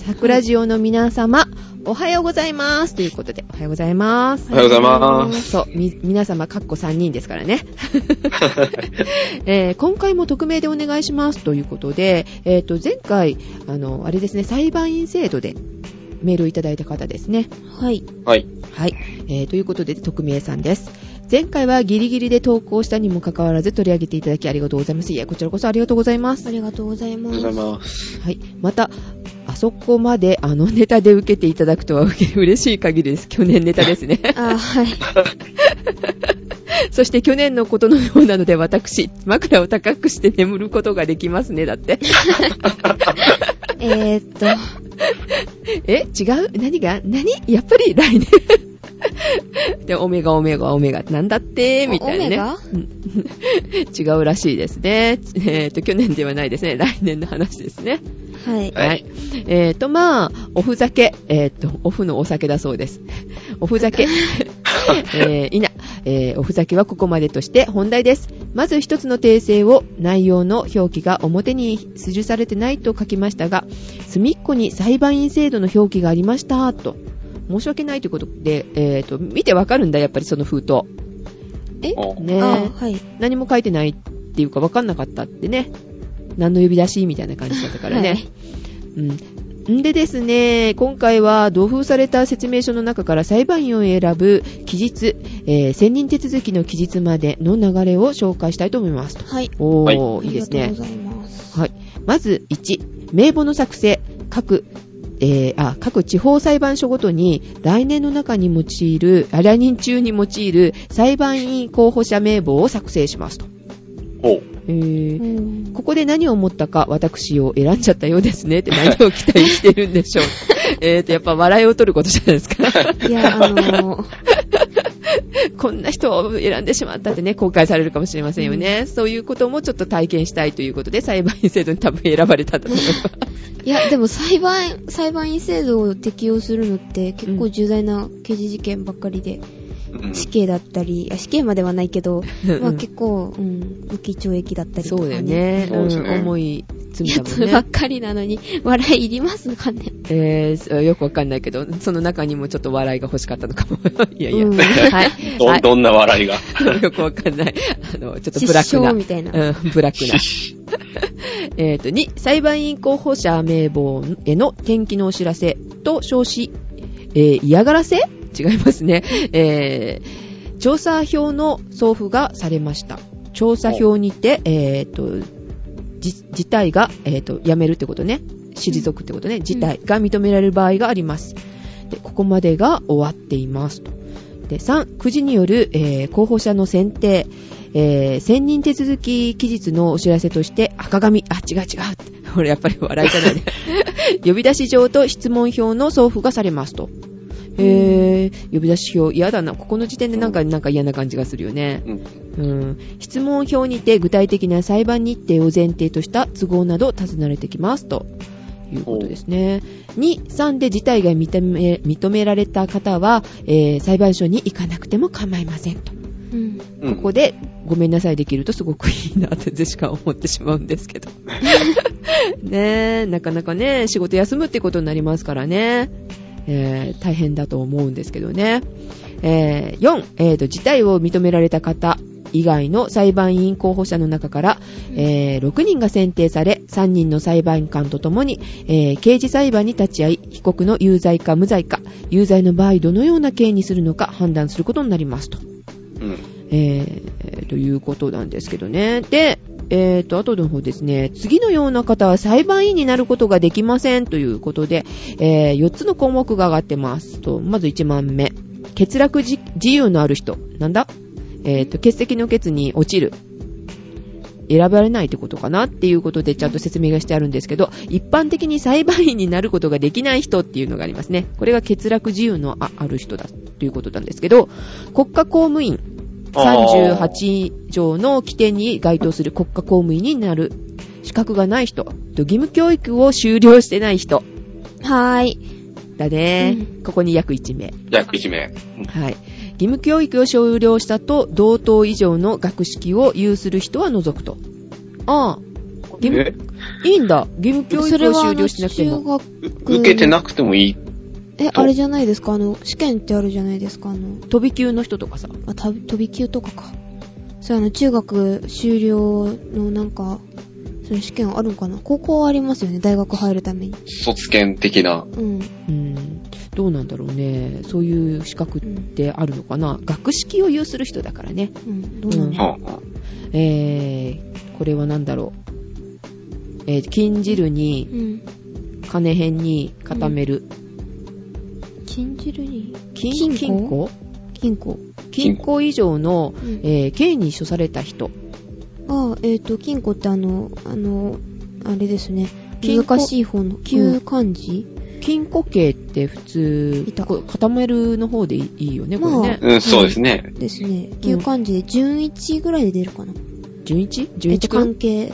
桜ジオの皆様、おはようございます。ということで、おはようございます。おはようございます。そう、み、皆様、かっこ3人ですからね。えー今回も匿名でお願いします。ということで、えっ、と、前回、あの、あれですね、裁判員制度でメールをいただいた方ですね。はい。はい。はい。えー、ということで、匿名さんです。前回はギリギリで投稿したにもかかわらず取り上げていただきありがとうございます。いや、こちらこそありがとうございますあ。りがとうございます。ありがとうございます。はい。また、あそこまであのネタで受けていただくとは嬉しい限りです。去年ネタですね。あ、はい。そして去年のことのようなので私、枕を高くして眠ることができますね。だって。えーっと、え違う？何が？何？やっぱり来年。で、オメガ、オメガ、オメガ、なんだって？みたいなね。オメガ？うん 違うらしいですね。えっ、と、去年ではないですね。来年の話ですね。はい。はいはい。えっ、と、まあ、おふ酒。えっ、と、オフのお酒だそうです。おふ酒。えー、いな。えー、おふざけはここまでとして本題です。まず一つの訂正を内容の表記が表に記されてないと書きましたが、隅っこに裁判員制度の表記がありました、と。申し訳ないということで、えっ、と、見てわかるんだ、やっぱりその封筒。え？おねあ、はい。何も書いてないっていうかわかんなかったってね。何の呼び出しみたいな感じだったからね。はいうん。んでですね、今回は同封された説明書の中から裁判員を選ぶ期日、えー、選任手続きの期日までの流れを紹介したいと思います。はい。おー、はいい、いですねありがとうご。ざいます。はい。まず、1、名簿の作成。各、えー、あ、各地方裁判所ごとに来年の中に用いる、あ来年中に用いる裁判員候補者名簿を作成しますと。えーうんここで何を思ったか、私を選んじゃったようですねって何を期待してるんでしょう。えーと、やっぱ笑いを取ることじゃないですか。いや、あのー、こんな人を選んでしまったってね、後悔されるかもしれませんよね。そういうこともちょっと体験したいということで、裁判員制度に多分選ばれたと思います。いや、でも裁判、裁判員制度を適用するのって結構重大な刑事事件ばっかりで、うん死刑だったり、あ死刑まではないけど、まあうん結構、うん、無期懲役だったりとか、ね。そうだよ。ね。そうですねうん重い罪やだもんね。つばっかりなのに、笑いいりますかね。えー、よくわかんないけど、その中にもちょっと笑いが欲しかったのかも。いやいや。うん はい。ど、はいどんな笑いが？よくわかんない。あの、ちょっとブラックな。失笑みたいなうん、ブラックな。えっと、2、裁判員候補者名簿への転記のお知らせと称し、えー嫌がらせ違いますね。えー調査票の送付がされました。調査票にて、えっ、と、じ事態が、えっ、と、やめるってことね。退くってことね。事態が認められる場合があります。で、ここまでが終わっていますと。で、3、9時による、えー候補者の選定、えー選任手続き期日のお知らせとして、赤紙、あ、違う違うって。これやっぱり笑いじゃないね。呼び出し状と質問票の送付がされますと。へー、呼び出し票、嫌だな。ここの時点でなんか、なんか嫌な感じがするよね。うんうん。質問票にて具体的な裁判日程を前提とした都合など尋ねられてきますと。いうことですね。2、3で事態が認め認められた方は、えー裁判所に行かなくても構いませんと。うん。うんここでごめんなさいできるとすごくいいなってジェシカは思ってしまうんですけど。ねえ、なかなかね、仕事休むってことになりますからね。えー大変だと思うんですけどね。えー4、えーと、事態を認められた方以外の裁判員候補者の中から、えー6人が選定され、3人の裁判官とともに、えー刑事裁判に立ち会い、被告の有罪か無罪か、有罪の場合どのような刑にするのか判断することになりますと。うん。えー、ということなんですけどね。で、えーと、後の方ですね、次のような方は裁判員になることができませんということで、えー4つの項目が上がってます。と、まず1番目。欠落自由のある人。なんだ？えーと、欠席の欠に落ちる。選ばれないってことかなっていうことでちゃんと説明がしてあるんですけど、一般的に裁判員になることができない人っていうのがありますね。これが欠落自由のあある人だということなんですけど、国家公務員38条の規定に該当する国家公務員になる資格がない人、と義務教育を修了してない人はーい。だね。うここに約1名。約1名。うんはい。義務教育を修了したと同等以上の学識を有する人は除くと。ああ、義務え？いいんだ。義務教育を修了してなくても。受けてなくてもいい。え、あれじゃないですか？あの、試験ってあるじゃないですか？あの、飛び級の人とかさ。あ、た飛び級とかか。そう、あの、中学修了のなんか、それ試験あるんかな？高校はありますよね、大学入るために。卒検的な。うん。うん。どうなんだろうね。そういう資格ってあるのかな？学識を有する人だからね。うん、どうなんだろはあはえー、これは何だろう。えー、禁じるう。に、うん。金編に固める。禁じるに、金金庫？金庫金庫。金庫以上の、うんえー、刑に処された人。ああ、えっ、と、金庫ってあの、あの、あれですね。金庫？難しい方の、旧漢字、金庫刑って普通固めるの方でいいよね、これね。うん、そうですね。ですね。旧漢字で準1ぐらいで出るかな。純一？えっと、純一くん関係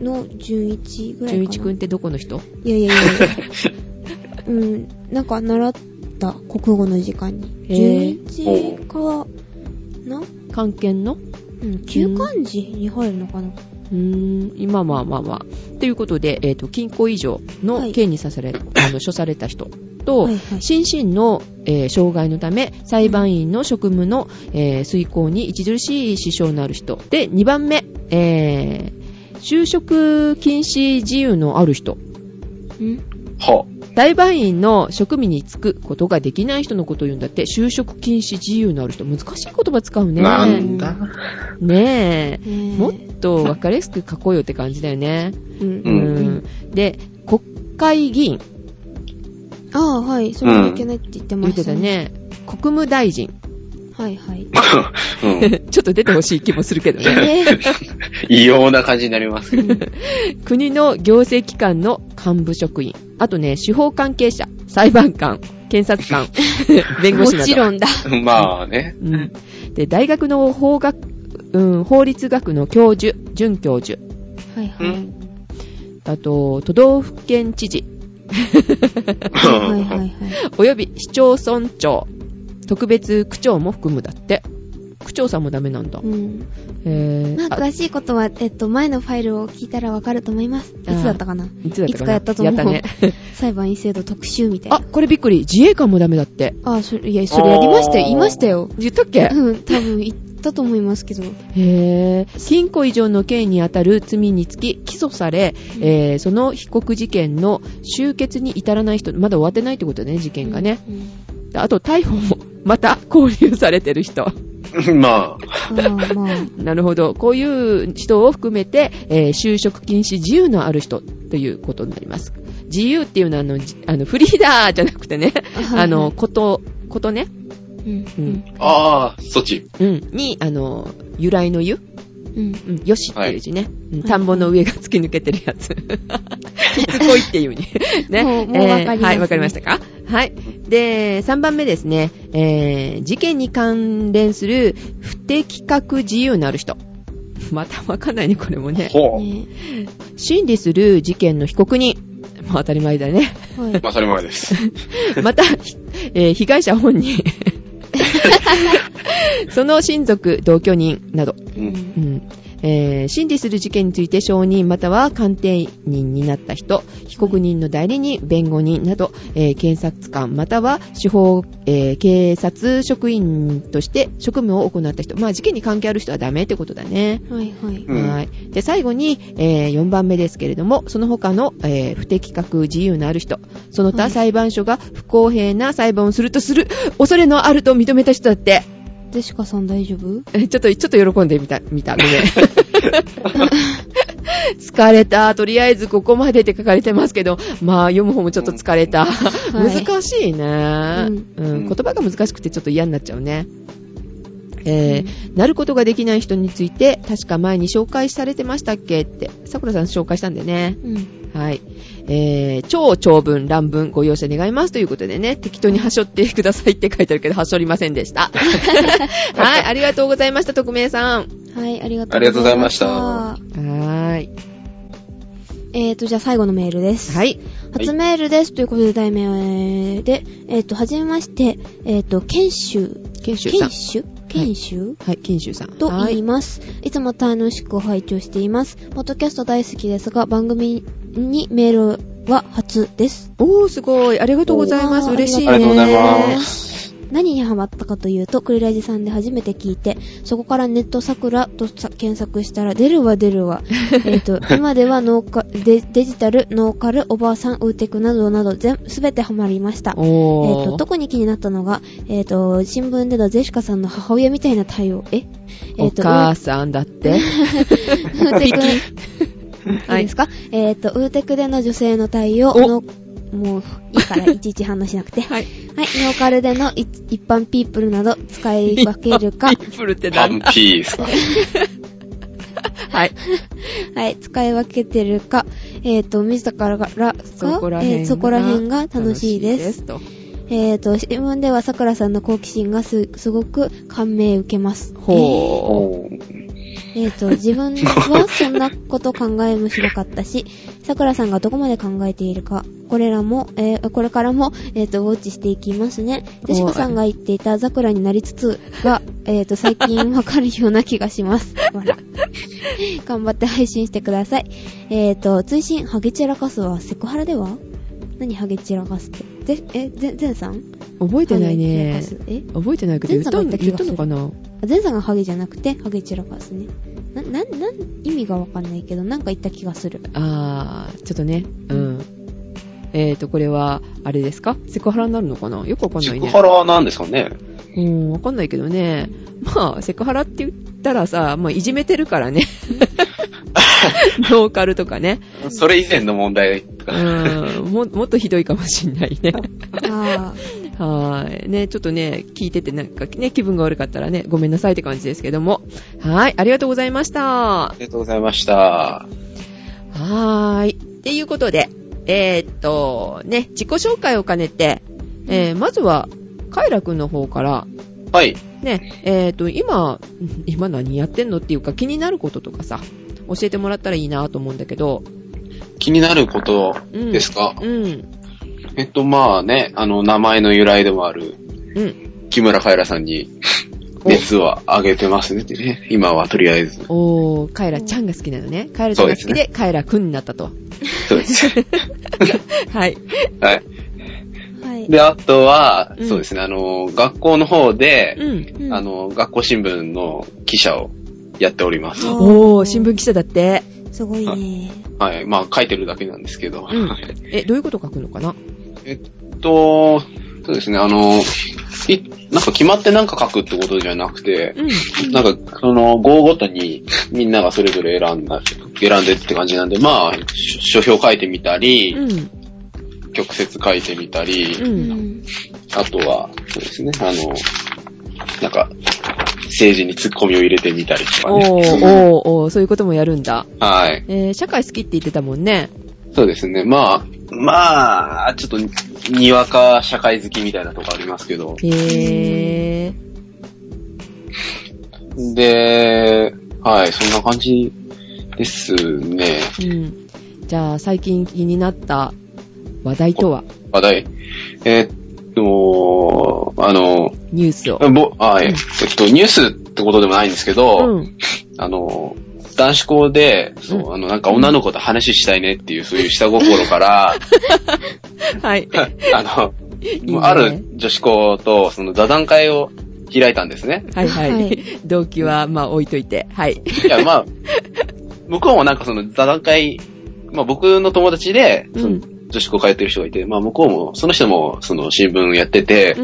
うんの準1ぐらいかな。純一くんってどこの人？いやいやいやいや。うん、なんか習った国語の時間に。へー。準1かな？関係の？うん、旧漢字に入るのかな？うーん、今まあまあまあ。ということで、えっ、と、金庫以上の刑にさせられ、あの、処された人と、はいはい。心身の、えー障害のため、裁判員の職務の、えー遂行に著しい支障のある人。で、2番目、えー就職禁止自由のある人。ん？は裁判員の職務に就くことができない人のことを言うんだって、就職禁止自由のある人、難しい言葉使うね。なんだ。ねえ。ねもっと分かりやすく書こうよって感じだよね。うん。ううんで、国会議員、ああ、はい。それはいけないって言ってま言っしたてた。ね。国務大臣。はいはい。うん。ちょっと出てほしい気もするけどね。えー異様な感じになります。国の行政機関の幹部職員。あとね、司法関係者、裁判官、検察官、弁護士など。もちろんだ。まあね。うん。で、大学の法学、うん、法律学の教授、准教授。はいはい。うん。あと、都道府県知事、はいはいはいはい。および市町村長、特別区長も含むだって。区長さんもダメなんだ。うん。えー、まあ、あ詳しいことは、えっと、前のファイルを聞いたらわかると思います。いつだったかな？いつだったかな？いつかやったと思うやったね。裁判員制度特集みたいな。あ、これびっくり。自衛官もダメだって。あ、それ、いや、それやりましたよ。言いましたよ。言ったっけ？うん、多分言ったと思いますけど。へぇ禁錮以上の刑にあたる罪につき起訴され、えーその被告事件の終結に至らない人、まだ終わってないってことね、事件がね。うん。あと、逮捕も、また、交留されてる人。まあ、ああ、まあ。なるほど。こういう人を含めて、えー就職禁止自由のある人ということになります。自由っていうのは、あの、じあのフリーダーじゃなくてね、は いあの、こと、ことね、うん。うんああ、そっち。うん、に、あの、由来の湯うん。うん、よしっていう字ね。うんはい田んぼの上が突き抜けてるやつ。きつこいっていう意味。ね。もうもうわかりますねはい、わかりましたか？はい。で、3番目ですね。えー、事件に関連する不適格自由のある人。またわかんないね、これもね。ほう。ね審理する事件の被告人。まあ当たり前だね。はい。まあ、当たり前です。また、ひえー被害者本人。その親族、同居人など。うん。うんえー審理する事件について証人または鑑定人になった人、被告人の代理人、弁護人など、えー検察官または司法、えー警察職員として職務を行った人、まあ事件に関係ある人はダメってことだね。はいはい。うんはい。で、最後に、え4番目ですけれども、その他の、えー不適格自由のある人、その他はい裁判所が不公平な裁判をするとする恐れのあると認めた人だって、デシカさん大丈夫？えちょっと、ちょっと喜んでみた、見た。ごめん。疲れた。とりあえずここまでって書かれてますけど、まあ読む方もちょっと疲れた。い難しいね、うんうん言葉が難しくてちょっと嫌になっちゃうね。えーなることができない人について、確か前に紹介されてましたっけって、桜さん紹介したんでね。うん。はい。えー、超長文、乱文、ご容赦願いますということでね、適当にはしょってくださいって書いてあるけど、はしょりませんでした。はい、ありがとうございました、匿名さん。はい、ありがとうありがとうございましたはーい。えーと、じゃあ最後のメールです。はい。初メールです。ということで、題名で、えっ、と、はじめまして、えっ、と、研修、研修さん研。修研修、はい、研修さん。とはい言います。いつも楽しく拝聴しています。ポッドキャスト大好きですが、番組にメールは初です。おー、すごい。ありがとうございます。嬉しいね。ありがとうございます。何にハマったかというと、クリラジさんで初めて聞いて、そこからネット桜とさ検索したら、出るわ出るわ。えっと、今ではノーカデデジタル、ノーカル、おばあさん、ウーテクなどなど、全、すべてハマりました。えっ、おー。と、特に気になったのが、えっ、と、新聞でのゼシカさんの母親みたいな対応。え？えおっ、と、母さんだって。ウー テク、いいですか、えっ、と、ウーテクでの女性の対応もう、いいから、いちいち反応しなくて。はい。はい、ノーカルでのい一般ピープルなど使い分けるかピ、ープルってパンなんだ？ピースか。はい。はい、使い分けてるか、えっ、と、自らが、らそこら辺がえーそこら辺が楽しいです。と。えっ、と、新聞では桜さんの好奇心がす、すごく感銘受けます。ほおーえっ、と、自分はそんなこと考えもしなかったし、桜さんがどこまで考えているか、これらも、えーこれからも、えっ、と、ウォッチしていきますね。ジェシカさんが言っていた桜になりつつが、えっ、と、最近わかるような気がします。ほら 頑張って配信してください。えっ、と、追伸、ハゲ散らかすはセクハラでは？何ハゲ散らかすって？ぜ、え、ぜ、ゼンさん？う。覚えてないねえ？覚えてないけど、言った言ったのかな？あゼンさんがハゲじゃなくて、ハゲ散らかすね。な、な、なん、意味がわかんないけど、なんか言った気がする。あー、ちょっとね。うん。えっ、と、これは、あれですか？セクハラになるのかな？よくわかんないね。セクハラは何ですかね？うん、わかんないけどね。まあ、セクハラって言ったらさ、まあ、いじめてるからね。ローカルとかね。それ以前の問題とうか。ん、も、もっとひどいかもしんないね。あはーい。ね、ちょっとね、聞いててなんかね、気分が悪かったらね、ごめんなさいって感じですけども。はーい、ありがとうございましたあ。りがとうございました。はーい。っていうことで、えーっと、ね、自己紹介を兼ねて、えー、まずは、カイラくんの方から、はい。ね、えーっと、今、今何やってんのっていうか気になることとかさ、教えてもらったらいいなと思うんだけど、気になることうん。ですか、うん。えっと、まあね、あの、名前の由来でもある、うん。木村カエラさんに、熱を上げてますねってね。今はとりあえず。おー、カエラちゃんが好きなのね。カエラちゃんが好きで、カエラくんになったと。そうです。はい。はい。あ。はい。で、あとは、うんそうですね、あの、学校の方で、うん。うんあ、の、学校新聞の記者をやっております。おおー、新聞記者だって。すごいね。はい。まあ、書いてるだけなんですけど。え、どういうこと書くのかな？えっと、そうですね、あの、いなんか決まってなんか書くってことじゃなくて、うん。なんか、その、号ごとにみんながそれぞれ選んだ、選んでって感じなんで、まあ、書書評書いてみたり、うん。曲折書いてみたり、う。うんん。あとは、そうですね、あの、なんか、政治に突っ込みを入れてみたりとかね。おー、おー、おー、そういうこともやるんだ。はい。えー、社会好きって言ってたもんね。そうですね。まあ、まあ、ちょっと、にわか社会好きみたいなとこありますけど。へー。で、はい、そんな感じですね。うん。じゃあ、最近気になった話題とは、話題？えーっと、あの、ニュースを。ぼ、はい、えっと、ニュースってことでもないんですけど、うん。あの、男子校で、そう、うんあの、なんか女の子と話したいねっていう、そういう下心から、はい。あの、いいねある女子校と、その座談会を開いたんですね。はいはい。はい動機は、まあ置いといて。はい。いや、まあ、向こうもなんかその座談会、まあ僕の友達で、女子校通ってる人がいて、まあ向こうも、その人もその新聞やってて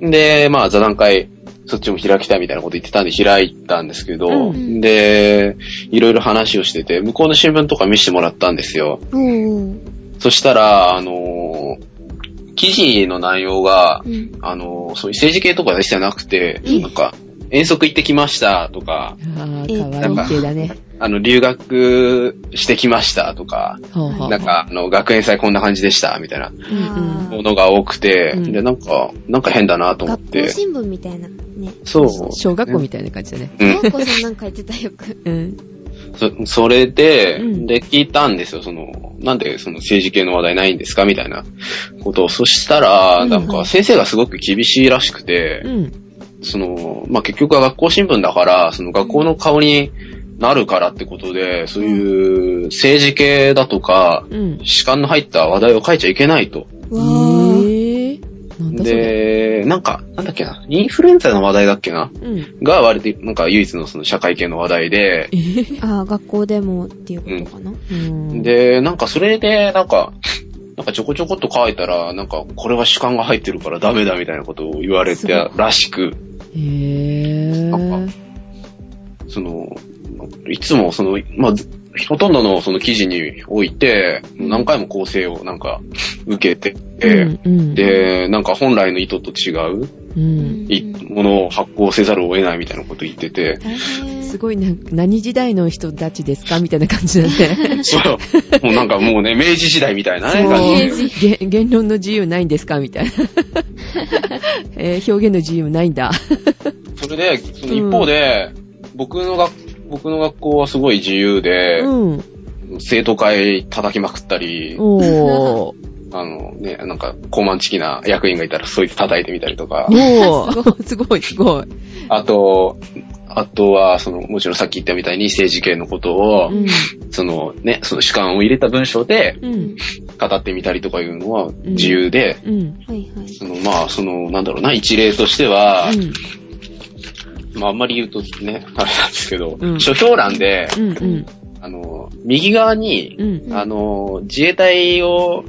う、ん。で、まあ座談会、そっちも開きたいみたいなこと言ってたんで開いたんですけど、うんで、いろいろ話をしてて、向こうの新聞とか見せてもらったんですよ。おー。そしたら、あのー記事の内容が、うん。あのーそういう政治系とかでしてなくて、えなんか、遠足行ってきましたとか、あえあ、かわいい系だね。あの、留学してきましたとか、なんか、あの、学園祭こんな感じでした、みたいなものが多くて、うんで、なんか、なんか変だなと思っ学校て。新聞みたいな。ね。そう。小学校みたいな感じだね。うん小学校さんなんか言ってたよく。うん。そそれで、うんで、聞いたんですよ、その、なんでその政治系の話題ないんですかみたいなことを。そしたら、うんなんか先生がすごく厳しいらしくて、うん。その、まあ、結局は学校新聞だから、その学校の顔になるからってことで、そういう政治系だとか、うん。主観の入った話題を書いちゃいけないと。で、なんか、なんだっけな、インフルエンザの話題だっけな？うん。が割と、なんか唯一のその社会系の話題で、えー？あー、学校でもっていうことかな？うん。で、なんかそれで、なんか、なんかちょこちょこっと書いたら、なんか、これは主観が入ってるからダメだみたいなことを言われてらしく、へー。なんその、いつもその、まあ、ほとんどのその記事において、何回も構成をなんか受けて、うんうん、で、なんか本来の意図と違ううん。いものを発行せざるを得ないみたいなこと言ってて。すごいな、何時代の人たちですかみたいな感じだね。そう。もうなんかもうね、明治時代みたいなね、感じで。言言論の自由ないんですかみたいな、えー表現の自由ないんだ。それで、その一方で、僕の学、僕の学校はすごい自由で、うん。生徒会叩きまくったり。あのね、なんか、高慢チキな役員がいたらそいつ叩いてみたりとか。すごい、すごい。あと、あとは、その、もちろんさっき言ったみたいに政治系のことを、うん。そのね、その主観を入れた文章でうん。語ってみたりとかいうのは自由で。その、まあ、その、なんだろうな、一例としては、うん。まあ、あんまり言うとね、あれなんですけど、うん書評欄で、うん。うん。あの、右側に、うん。あの、自衛隊を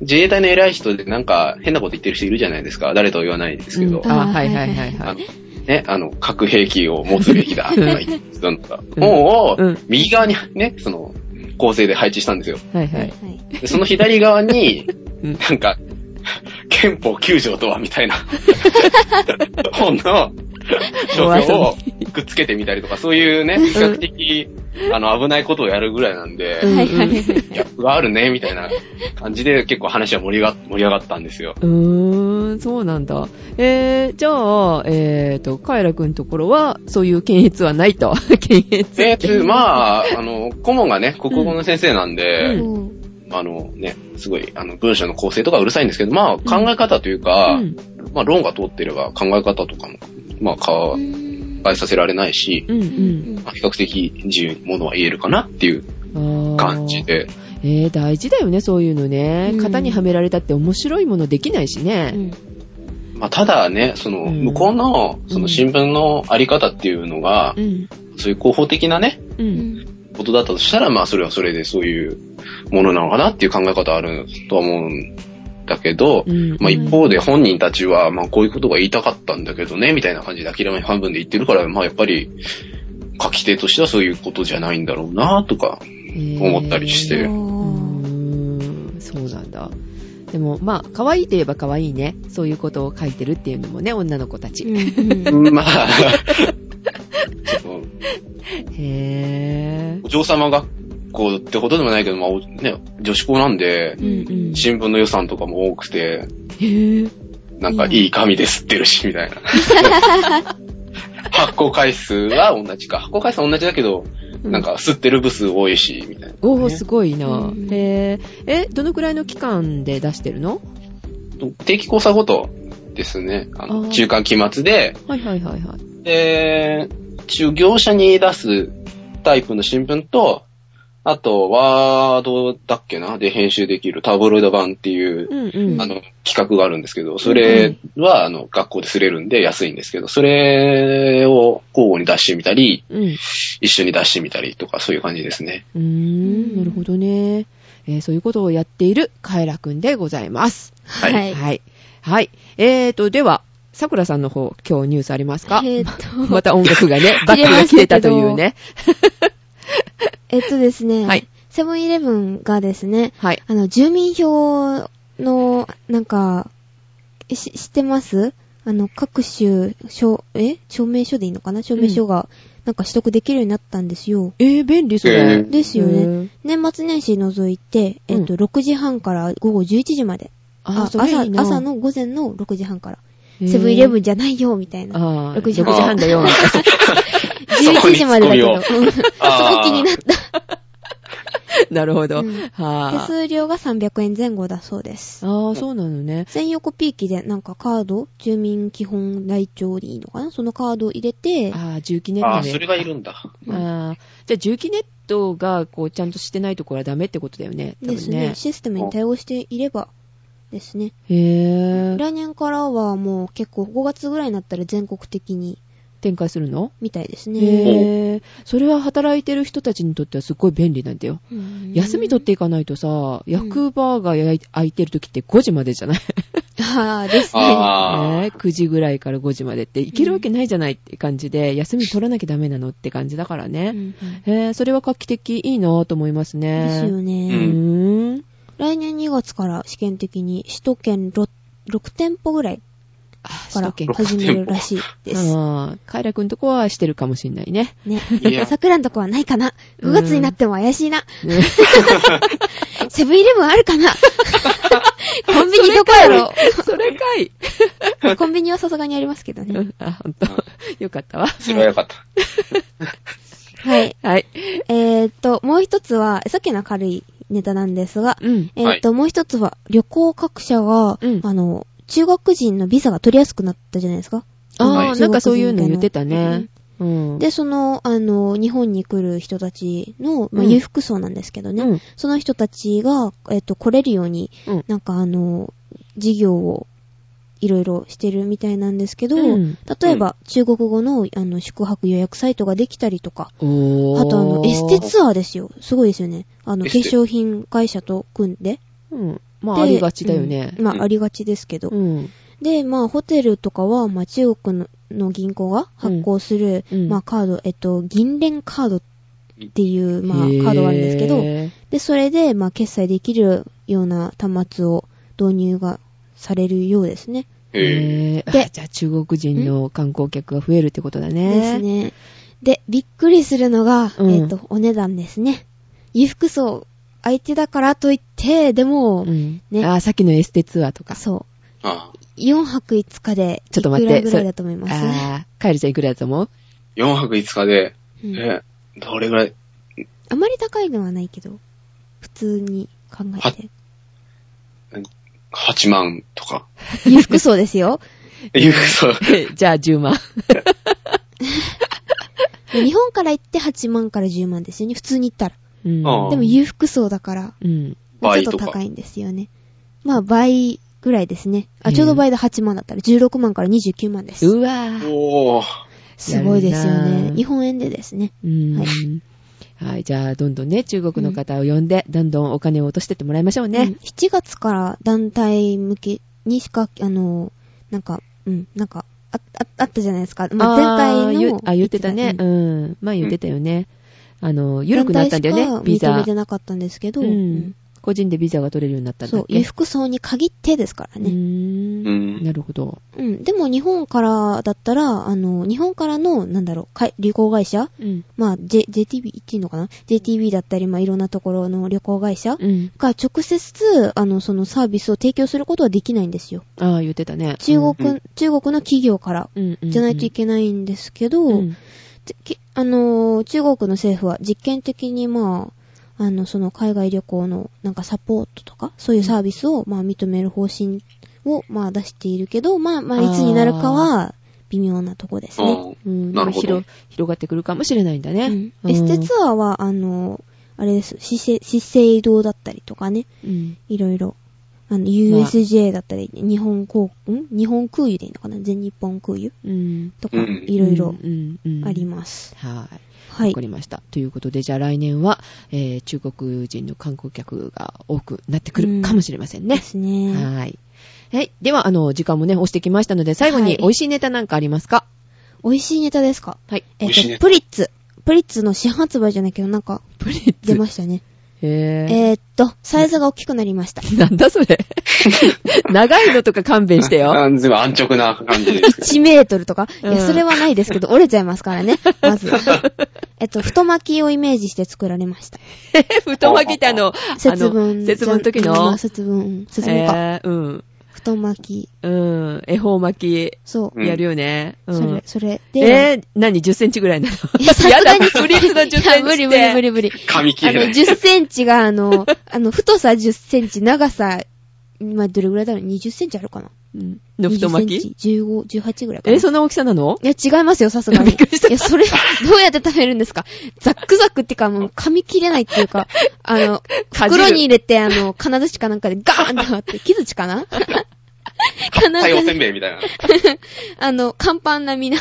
自衛隊の偉い人でなんか変なこと言ってる人いるじゃないですか。誰とは言わないですけど。うんあ、はいはいはいはあのい。ね、あの、核兵器を持つべきだ、とか言ってる人とか、うん本をうん右側にね、その、構成で配置したんですよ。はいははいい。でその左側に、うんなんか、憲法9条とはみたいな 本の 書評をくっつけてみたりとか、そういうね、比較的、あの、危ないことをやるぐらいなんで、うんはいはい。ギャップがあるね、みたいな感じで結構話は盛りが盛り上がったんですよ。うーん、そうなんだ。えー、じゃあ、えーと、カエラくんところは、そういう検閲はないと。検閲って。で、まあ、あの、顧問がね、国語の先生なんで、うんあのね、すごい、あの、文章の構成とかうるさいんですけど、まあ、考え方というか、うんまあ、論が通ってれば考え方とかも、まあ、変えさせられないし、うんうん。まあ比較的自由にものは言えるかなっていう感じ。で、えー、大事だよね、そういうのね。うん型にはめられたって面白いものできないしね。まあ、ただね、その、うん向こうの、その新聞のあり方っていうのが、うん。そういう広報的なね、う。うんん。ことだったとしたら、まあ、それはそれでそういうものなのかなっていう考え方あるとは思うんだけど、うん。まあ、一方で本人たちは、まあ、こういうことが言いたかったんだけどね、みたいな感じで諦め半分で言ってるから、まあ、やっぱり、書き手としてはそういうことじゃないんだろうな、とか、思ったりしてえーうーん、そうなんだ。でも、まあ、可愛いといえば可愛いね。そういうことを書いてるっていうのもね、女の子たち。うん。まあ、そのへお嬢様学校ってことでもないけど、まあ、おね、女子校なんでー。、うんうん。新聞の予算とかも多くて、へー。なんかいい紙で吸ってるし、みたいな。発行回数は同じか。発行回数は同じだけど、なんか吸ってる部数多いし、みたいな。おー、すごいな。うんへー。え、どのくらいの期間で出してるの？定期交差ごとですね。ああのー中間期末で、はいはいはいはい。で、中業者に出すタイプの新聞と、あと、ワードだっけなで編集できるタブロイド版っていう、うんうん。あの、企画があるんですけど、それは、あの、学校で擦れるんで安いんですけど、それを交互に出してみたり、うん。一緒に出してみたりとか、そういう感じですね。うーん、なるほどね。えーそういうことをやっているカエラくんでございます。はいはい。はい。はい。えーと、では、さくらさんの方、今日ニュースありますか？えーっと、また音楽がね、バックが来てたというね。えっとですね、はいセブンイレブンがですね、はい。あの、住民票の、なんか、し、知ってます？あの、各種、証、え？証明書でいいのかな？証明書が、なんか取得できるようになったんですよ。えー、便利そえれ。ーですよね。ね。年末年始除いて、えっと、6時半から午後11時まで。あ、朝、朝の午前の6時半から。セブンイレブンじゃないよ、みたいな。あー6時6時半だよ。11時までだけど。そうんすごあーく気になった。なるほど。うん手は数料が300円前後だそうです。あ。ああ、そうなのね。専用コピー機でなんかカード、住民基本台帳でいいのかな？そのカードを入れて、ああ、重機ネットああ、ね。それがいるんだ。ああ、じゃあ重機ネットが、こう、ちゃんとしてないところはダメってことだよね。多分ねですね。。システムに対応していればですね。へえ。来年からはもう結構5月ぐらいになったら全国的に展開するの？みたいですね。へえ。それは働いてる人たちにとってはすっごい便利なんだよ。うん休み取っていかないとさ、役場が空いてる時って5時までじゃない、ああ、ですね。あね ?9 時ぐらいから5時までって行けるわけないじゃないって感じで、休み取らなきゃダメなのって感じだからうね。んうんへえ、それは画期的いいなと思いますね。うですよね。うーん。来年2月から試験的に首都圏 6, 6店舗ぐらいあ、から始めるらしいです。あ あ、カイラくんとこはしてるかもしんないね。ね。桜のとこはないかな ?5 月になっても怪しいな。ね セブンイレブンあるかなコンビニどこやろそれかい。コンビニはさすがにありますけどね。うんあ、ほんと。よかったわ。それはよかった。はい。はい。えーっと、もう一つは、さっきの軽いネタなんですが、うん。えーっと、もう一つは、旅行各社が、うん。あの、中国人のビザが取りやすくなったじゃないですか。ああ、はい。なんかそういうの言ってたね。うん。で、その、あの、日本に来る人たちの、まあ、うん裕福層なんですけどね、うん。その人たちが、えっと、来れるように、うん。なんかあの、事業をいろいろしてるみたいなんですけど、うん例えば、中国語の、あの、宿泊予約サイトができたりとか、あとあの、エステツアーですよ。すごいですよね。あの、化粧品会社と組んで、うん。まあ、でありがちだよね。うんまあ、ありがちですけど。うん。で、まあ、ホテルとかは、まあ、中国のの銀行が発行する、うんまあ、カード、えっと、銀聯カードっていう、まあ、カへードがあるんですけど、ーで、それで、まあ、決済できるような端末を導入がされるようですね。へえ。でえーあじゃあ中国人の観光客が増えるってことだね。ですね。で、びっくりするのが、うんえっと、お値段ですね。裕福層、相手だからといって、でも、うん。ねあー、さっきのエステツアーとか。そああう、4泊5日で、ちょっと待っていくらぐらいだと思います？ね。あー、カエルちゃんいくらだと思う？4泊5日で、うんえ、どれぐらい？あまり高いのはないけど、普通に考えて。?8 万とか。裕福層ですよ。いう、そう。じゃあ10万。日本から行って8万から10万ですよね、普通に行ったら。うん。でも裕福層だから、うん。ちょっと高いんですよね。まあ倍ぐらいですね。あ、うんちょうど倍で8万だったら16万から29万です。うわー。おー。すごいですよね。日本円でですね。うん。ははい。じゃあ、どんどんね、中国の方を呼んで、どんどんお金を落としてってもらいましょううんね。7月から団体向けにしか、あの、なんか、うん、なんか、あ、ああったじゃないですか。まあ、前回の。あー言ってたね。ううんん。まあ言ってたよね。あの、緩くなったんだよね、ビザしか認めて。なかったんですけど、ううんん。個人でビザが取れるようになったんだそう、裕福層に限ってですから。ね。うんん。なるほど。うん。でも日本からだったら、あの、日本からの、なんだろう、かい旅行会社？うん。まあ、J、JTB 言っていいのかな ?JTB だったり、まあ、いろんなところの旅行会社？うん。が直接、あの、そのサービスを提供することはできないんですよ。ああ、言ってたね。中国、うん中国の企業から。じゃないといけないんですけど、うん。あのー、中国の政府は実験的にまあ、あの、その海外旅行のなんかサポートとか、そういうサービスをまあ認める方針をまあ出しているけど、まあまあいつになるかは微妙なとこですね。うん。なるほど。広広がってくるかもしれないんだね。うん。エステツアーは、あの、あれです、資生資生堂だったりとかね、うん。いろいろ、あの、USJ だったり、日本航、ん？日本空輸でいいのかな？全日本空輸？うん。とか、うん。いろいろあります。はい。はいわか。りました。ということで、じゃあ来年は、えー、中国人の観光客が多くなってくるかもしれませんねで。すね。はい。はい。では、あの、時間もね、押してきましたので、最後はいに美味しいネタなんかありますか？美味しいネタですか？はい。えっと、美味しいネタプリッツ。プリッツの新発売じゃないけど、なんか、プリッツ。出ましたね。へー。えーっと、サイズが大きくなりました。なんだそれ。長いのとか勘弁してよ。あ全部安直な感じですけど。1メートルとか？いうんや、それはないですけど、折れちゃいますからね。まず。えっと、太巻きをイメージして作られました。太巻きってあの、節分節分の？時のあ、節分、うん節分か。えー、うん。太巻き。うん。恵方巻そうやるよね。うん。それ、それ。で、えー、何 ?10 センチぐらいなの？いや、さすがにやだ、プリッツの10センチ無理無理無理無理。あの、噛み切れない。10センチが、あの、あの、太さ10センチ、長さ、まあ、どれぐらいだろう ?20 センチあるかな？うんの太巻20センきチ ?15、18ぐらいかな。え、そんな大きさなの？いや、違いますよ、さすがに。びっくりしたいや、それ、どうやって食べるんですか？ザックザックってか、もう噛み切れないっていうか、あの、袋に入れて、あの、金槌かなんかでガーンって割って、木槌かな？かなんはい、おせんべいみたいな。あの、乾パン並みな。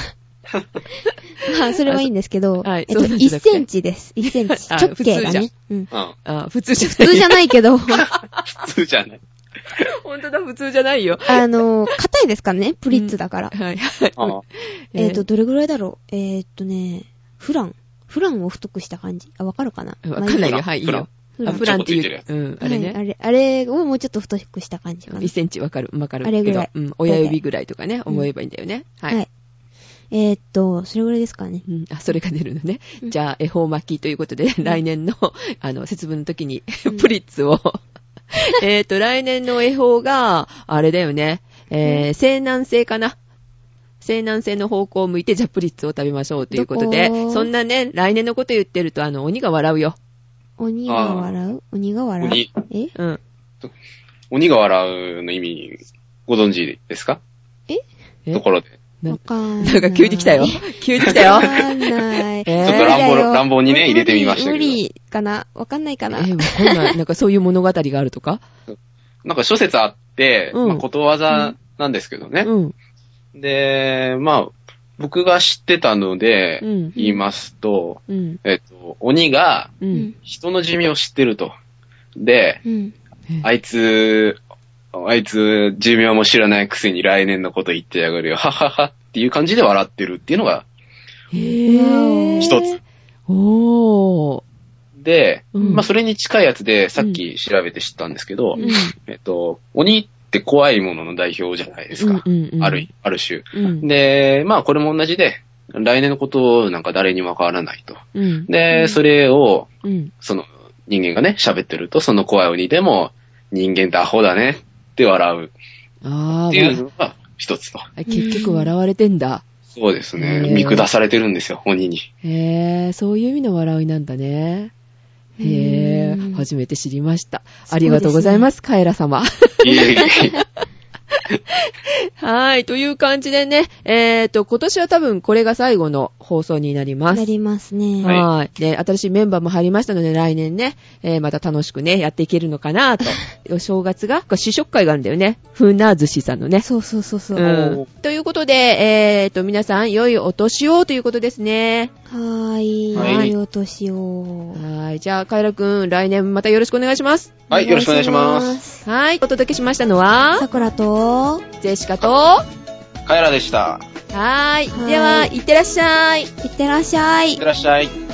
まあ、それはいいんですけど、はいえっと、そうなんじゃなくて1センチです。1センチ。あ直径がね。うん。うん。あ、普通じゃない。普通じゃないけど、普通じゃない。本当だ、普通じゃないよ。あの、硬いですからね、プリッツだから。はい。あえっと、どれぐらいだろう？えっとね、フラン。フランを太くした感じ？あ、わかるかな？わかんないよ。まはい、いいフランよ。フランあフランっていう。うん、あれね。はいあれ、あれをもうちょっと太くした感じかな1。センチわかる、わかる。あれぐらいけどうん、親指ぐらいとかね、思えばいいんだよね。ははいい。えーっと、それぐらいですかね。うん、あ、それが出るのね。うんじゃあ、恵方巻きということで、来年の、あの、節分の時にう、ん プリッツを、えっと、来年の恵方が、あれだよね、えー、西南西かな。西南西の方向を向いて、じゃあプリッツを食べましょうということでそんなね、来年のこと言ってると、あの、鬼が笑うよ。鬼が笑う？鬼が笑う？鬼、え？うん。鬼が笑うの意味、ご存知ですか？え？ところで。なわかんない。なんか急に来たよ。急に来たよ。わかんない。えーちょっと乱暴乱暴にね入れてみましたけど無理無理かな？わかんないかな、えー、わかんない。なんかそういう物語があるとか？なんか諸説あって、うんまあ、ことわざなんですけどね。うん。で、まあ、僕が知ってたので、うん。言いますと、うん。えっと、鬼が。人の寿命を知ってると。で、うん。あいつ、あいつ、寿命も知らないくせに来年のこと言ってやがるよ。はははっていう感じで笑ってるっていうのが一つ。おー。で、うんまあそれに近いやつで、さっき調べて知ったんですけど、うんえっと、鬼って怖いものの代表じゃないですか。うんうんうんある、ある種。うん。で、まあこれも同じで、来年のことなんか誰にもわからないと。うん。で、それを、うん。その人間がね、喋ってると、その怖い鬼でも、人間ってアホだねって笑うあっていうー、のが一つと。わ結局笑われてんだ。そうですへね。ー見下されてるんですよ、鬼に。へぇそういう意味の笑いなんだね。へぇうん初めて知りました。ありがとうございます、カエラ様。いえいえ はい。という感じでね、えっ、と、今年は多分これが最後の放送になります。なりますね。はいはい。で、新しいメンバーも入りましたので、来年ね、えーまた楽しくね、やっていけるのかなと。お正月が、試食会があるんだよね。ふな寿司さんのね。そうそうそうそう。うはん。ということで、えっ、と、皆さん、良いお年をということですね。ーい。はい良いお年を。はい。じゃあ、カエラくん、来年またよろしくお願いします。はい、よろしくお願いします。す。はい。お届けしましたのは？さ、くらと、ジェシカと、はカエラでした。ーい。はいでは、いってらっしゃい。いってらっしゃいいって。らっしゃい。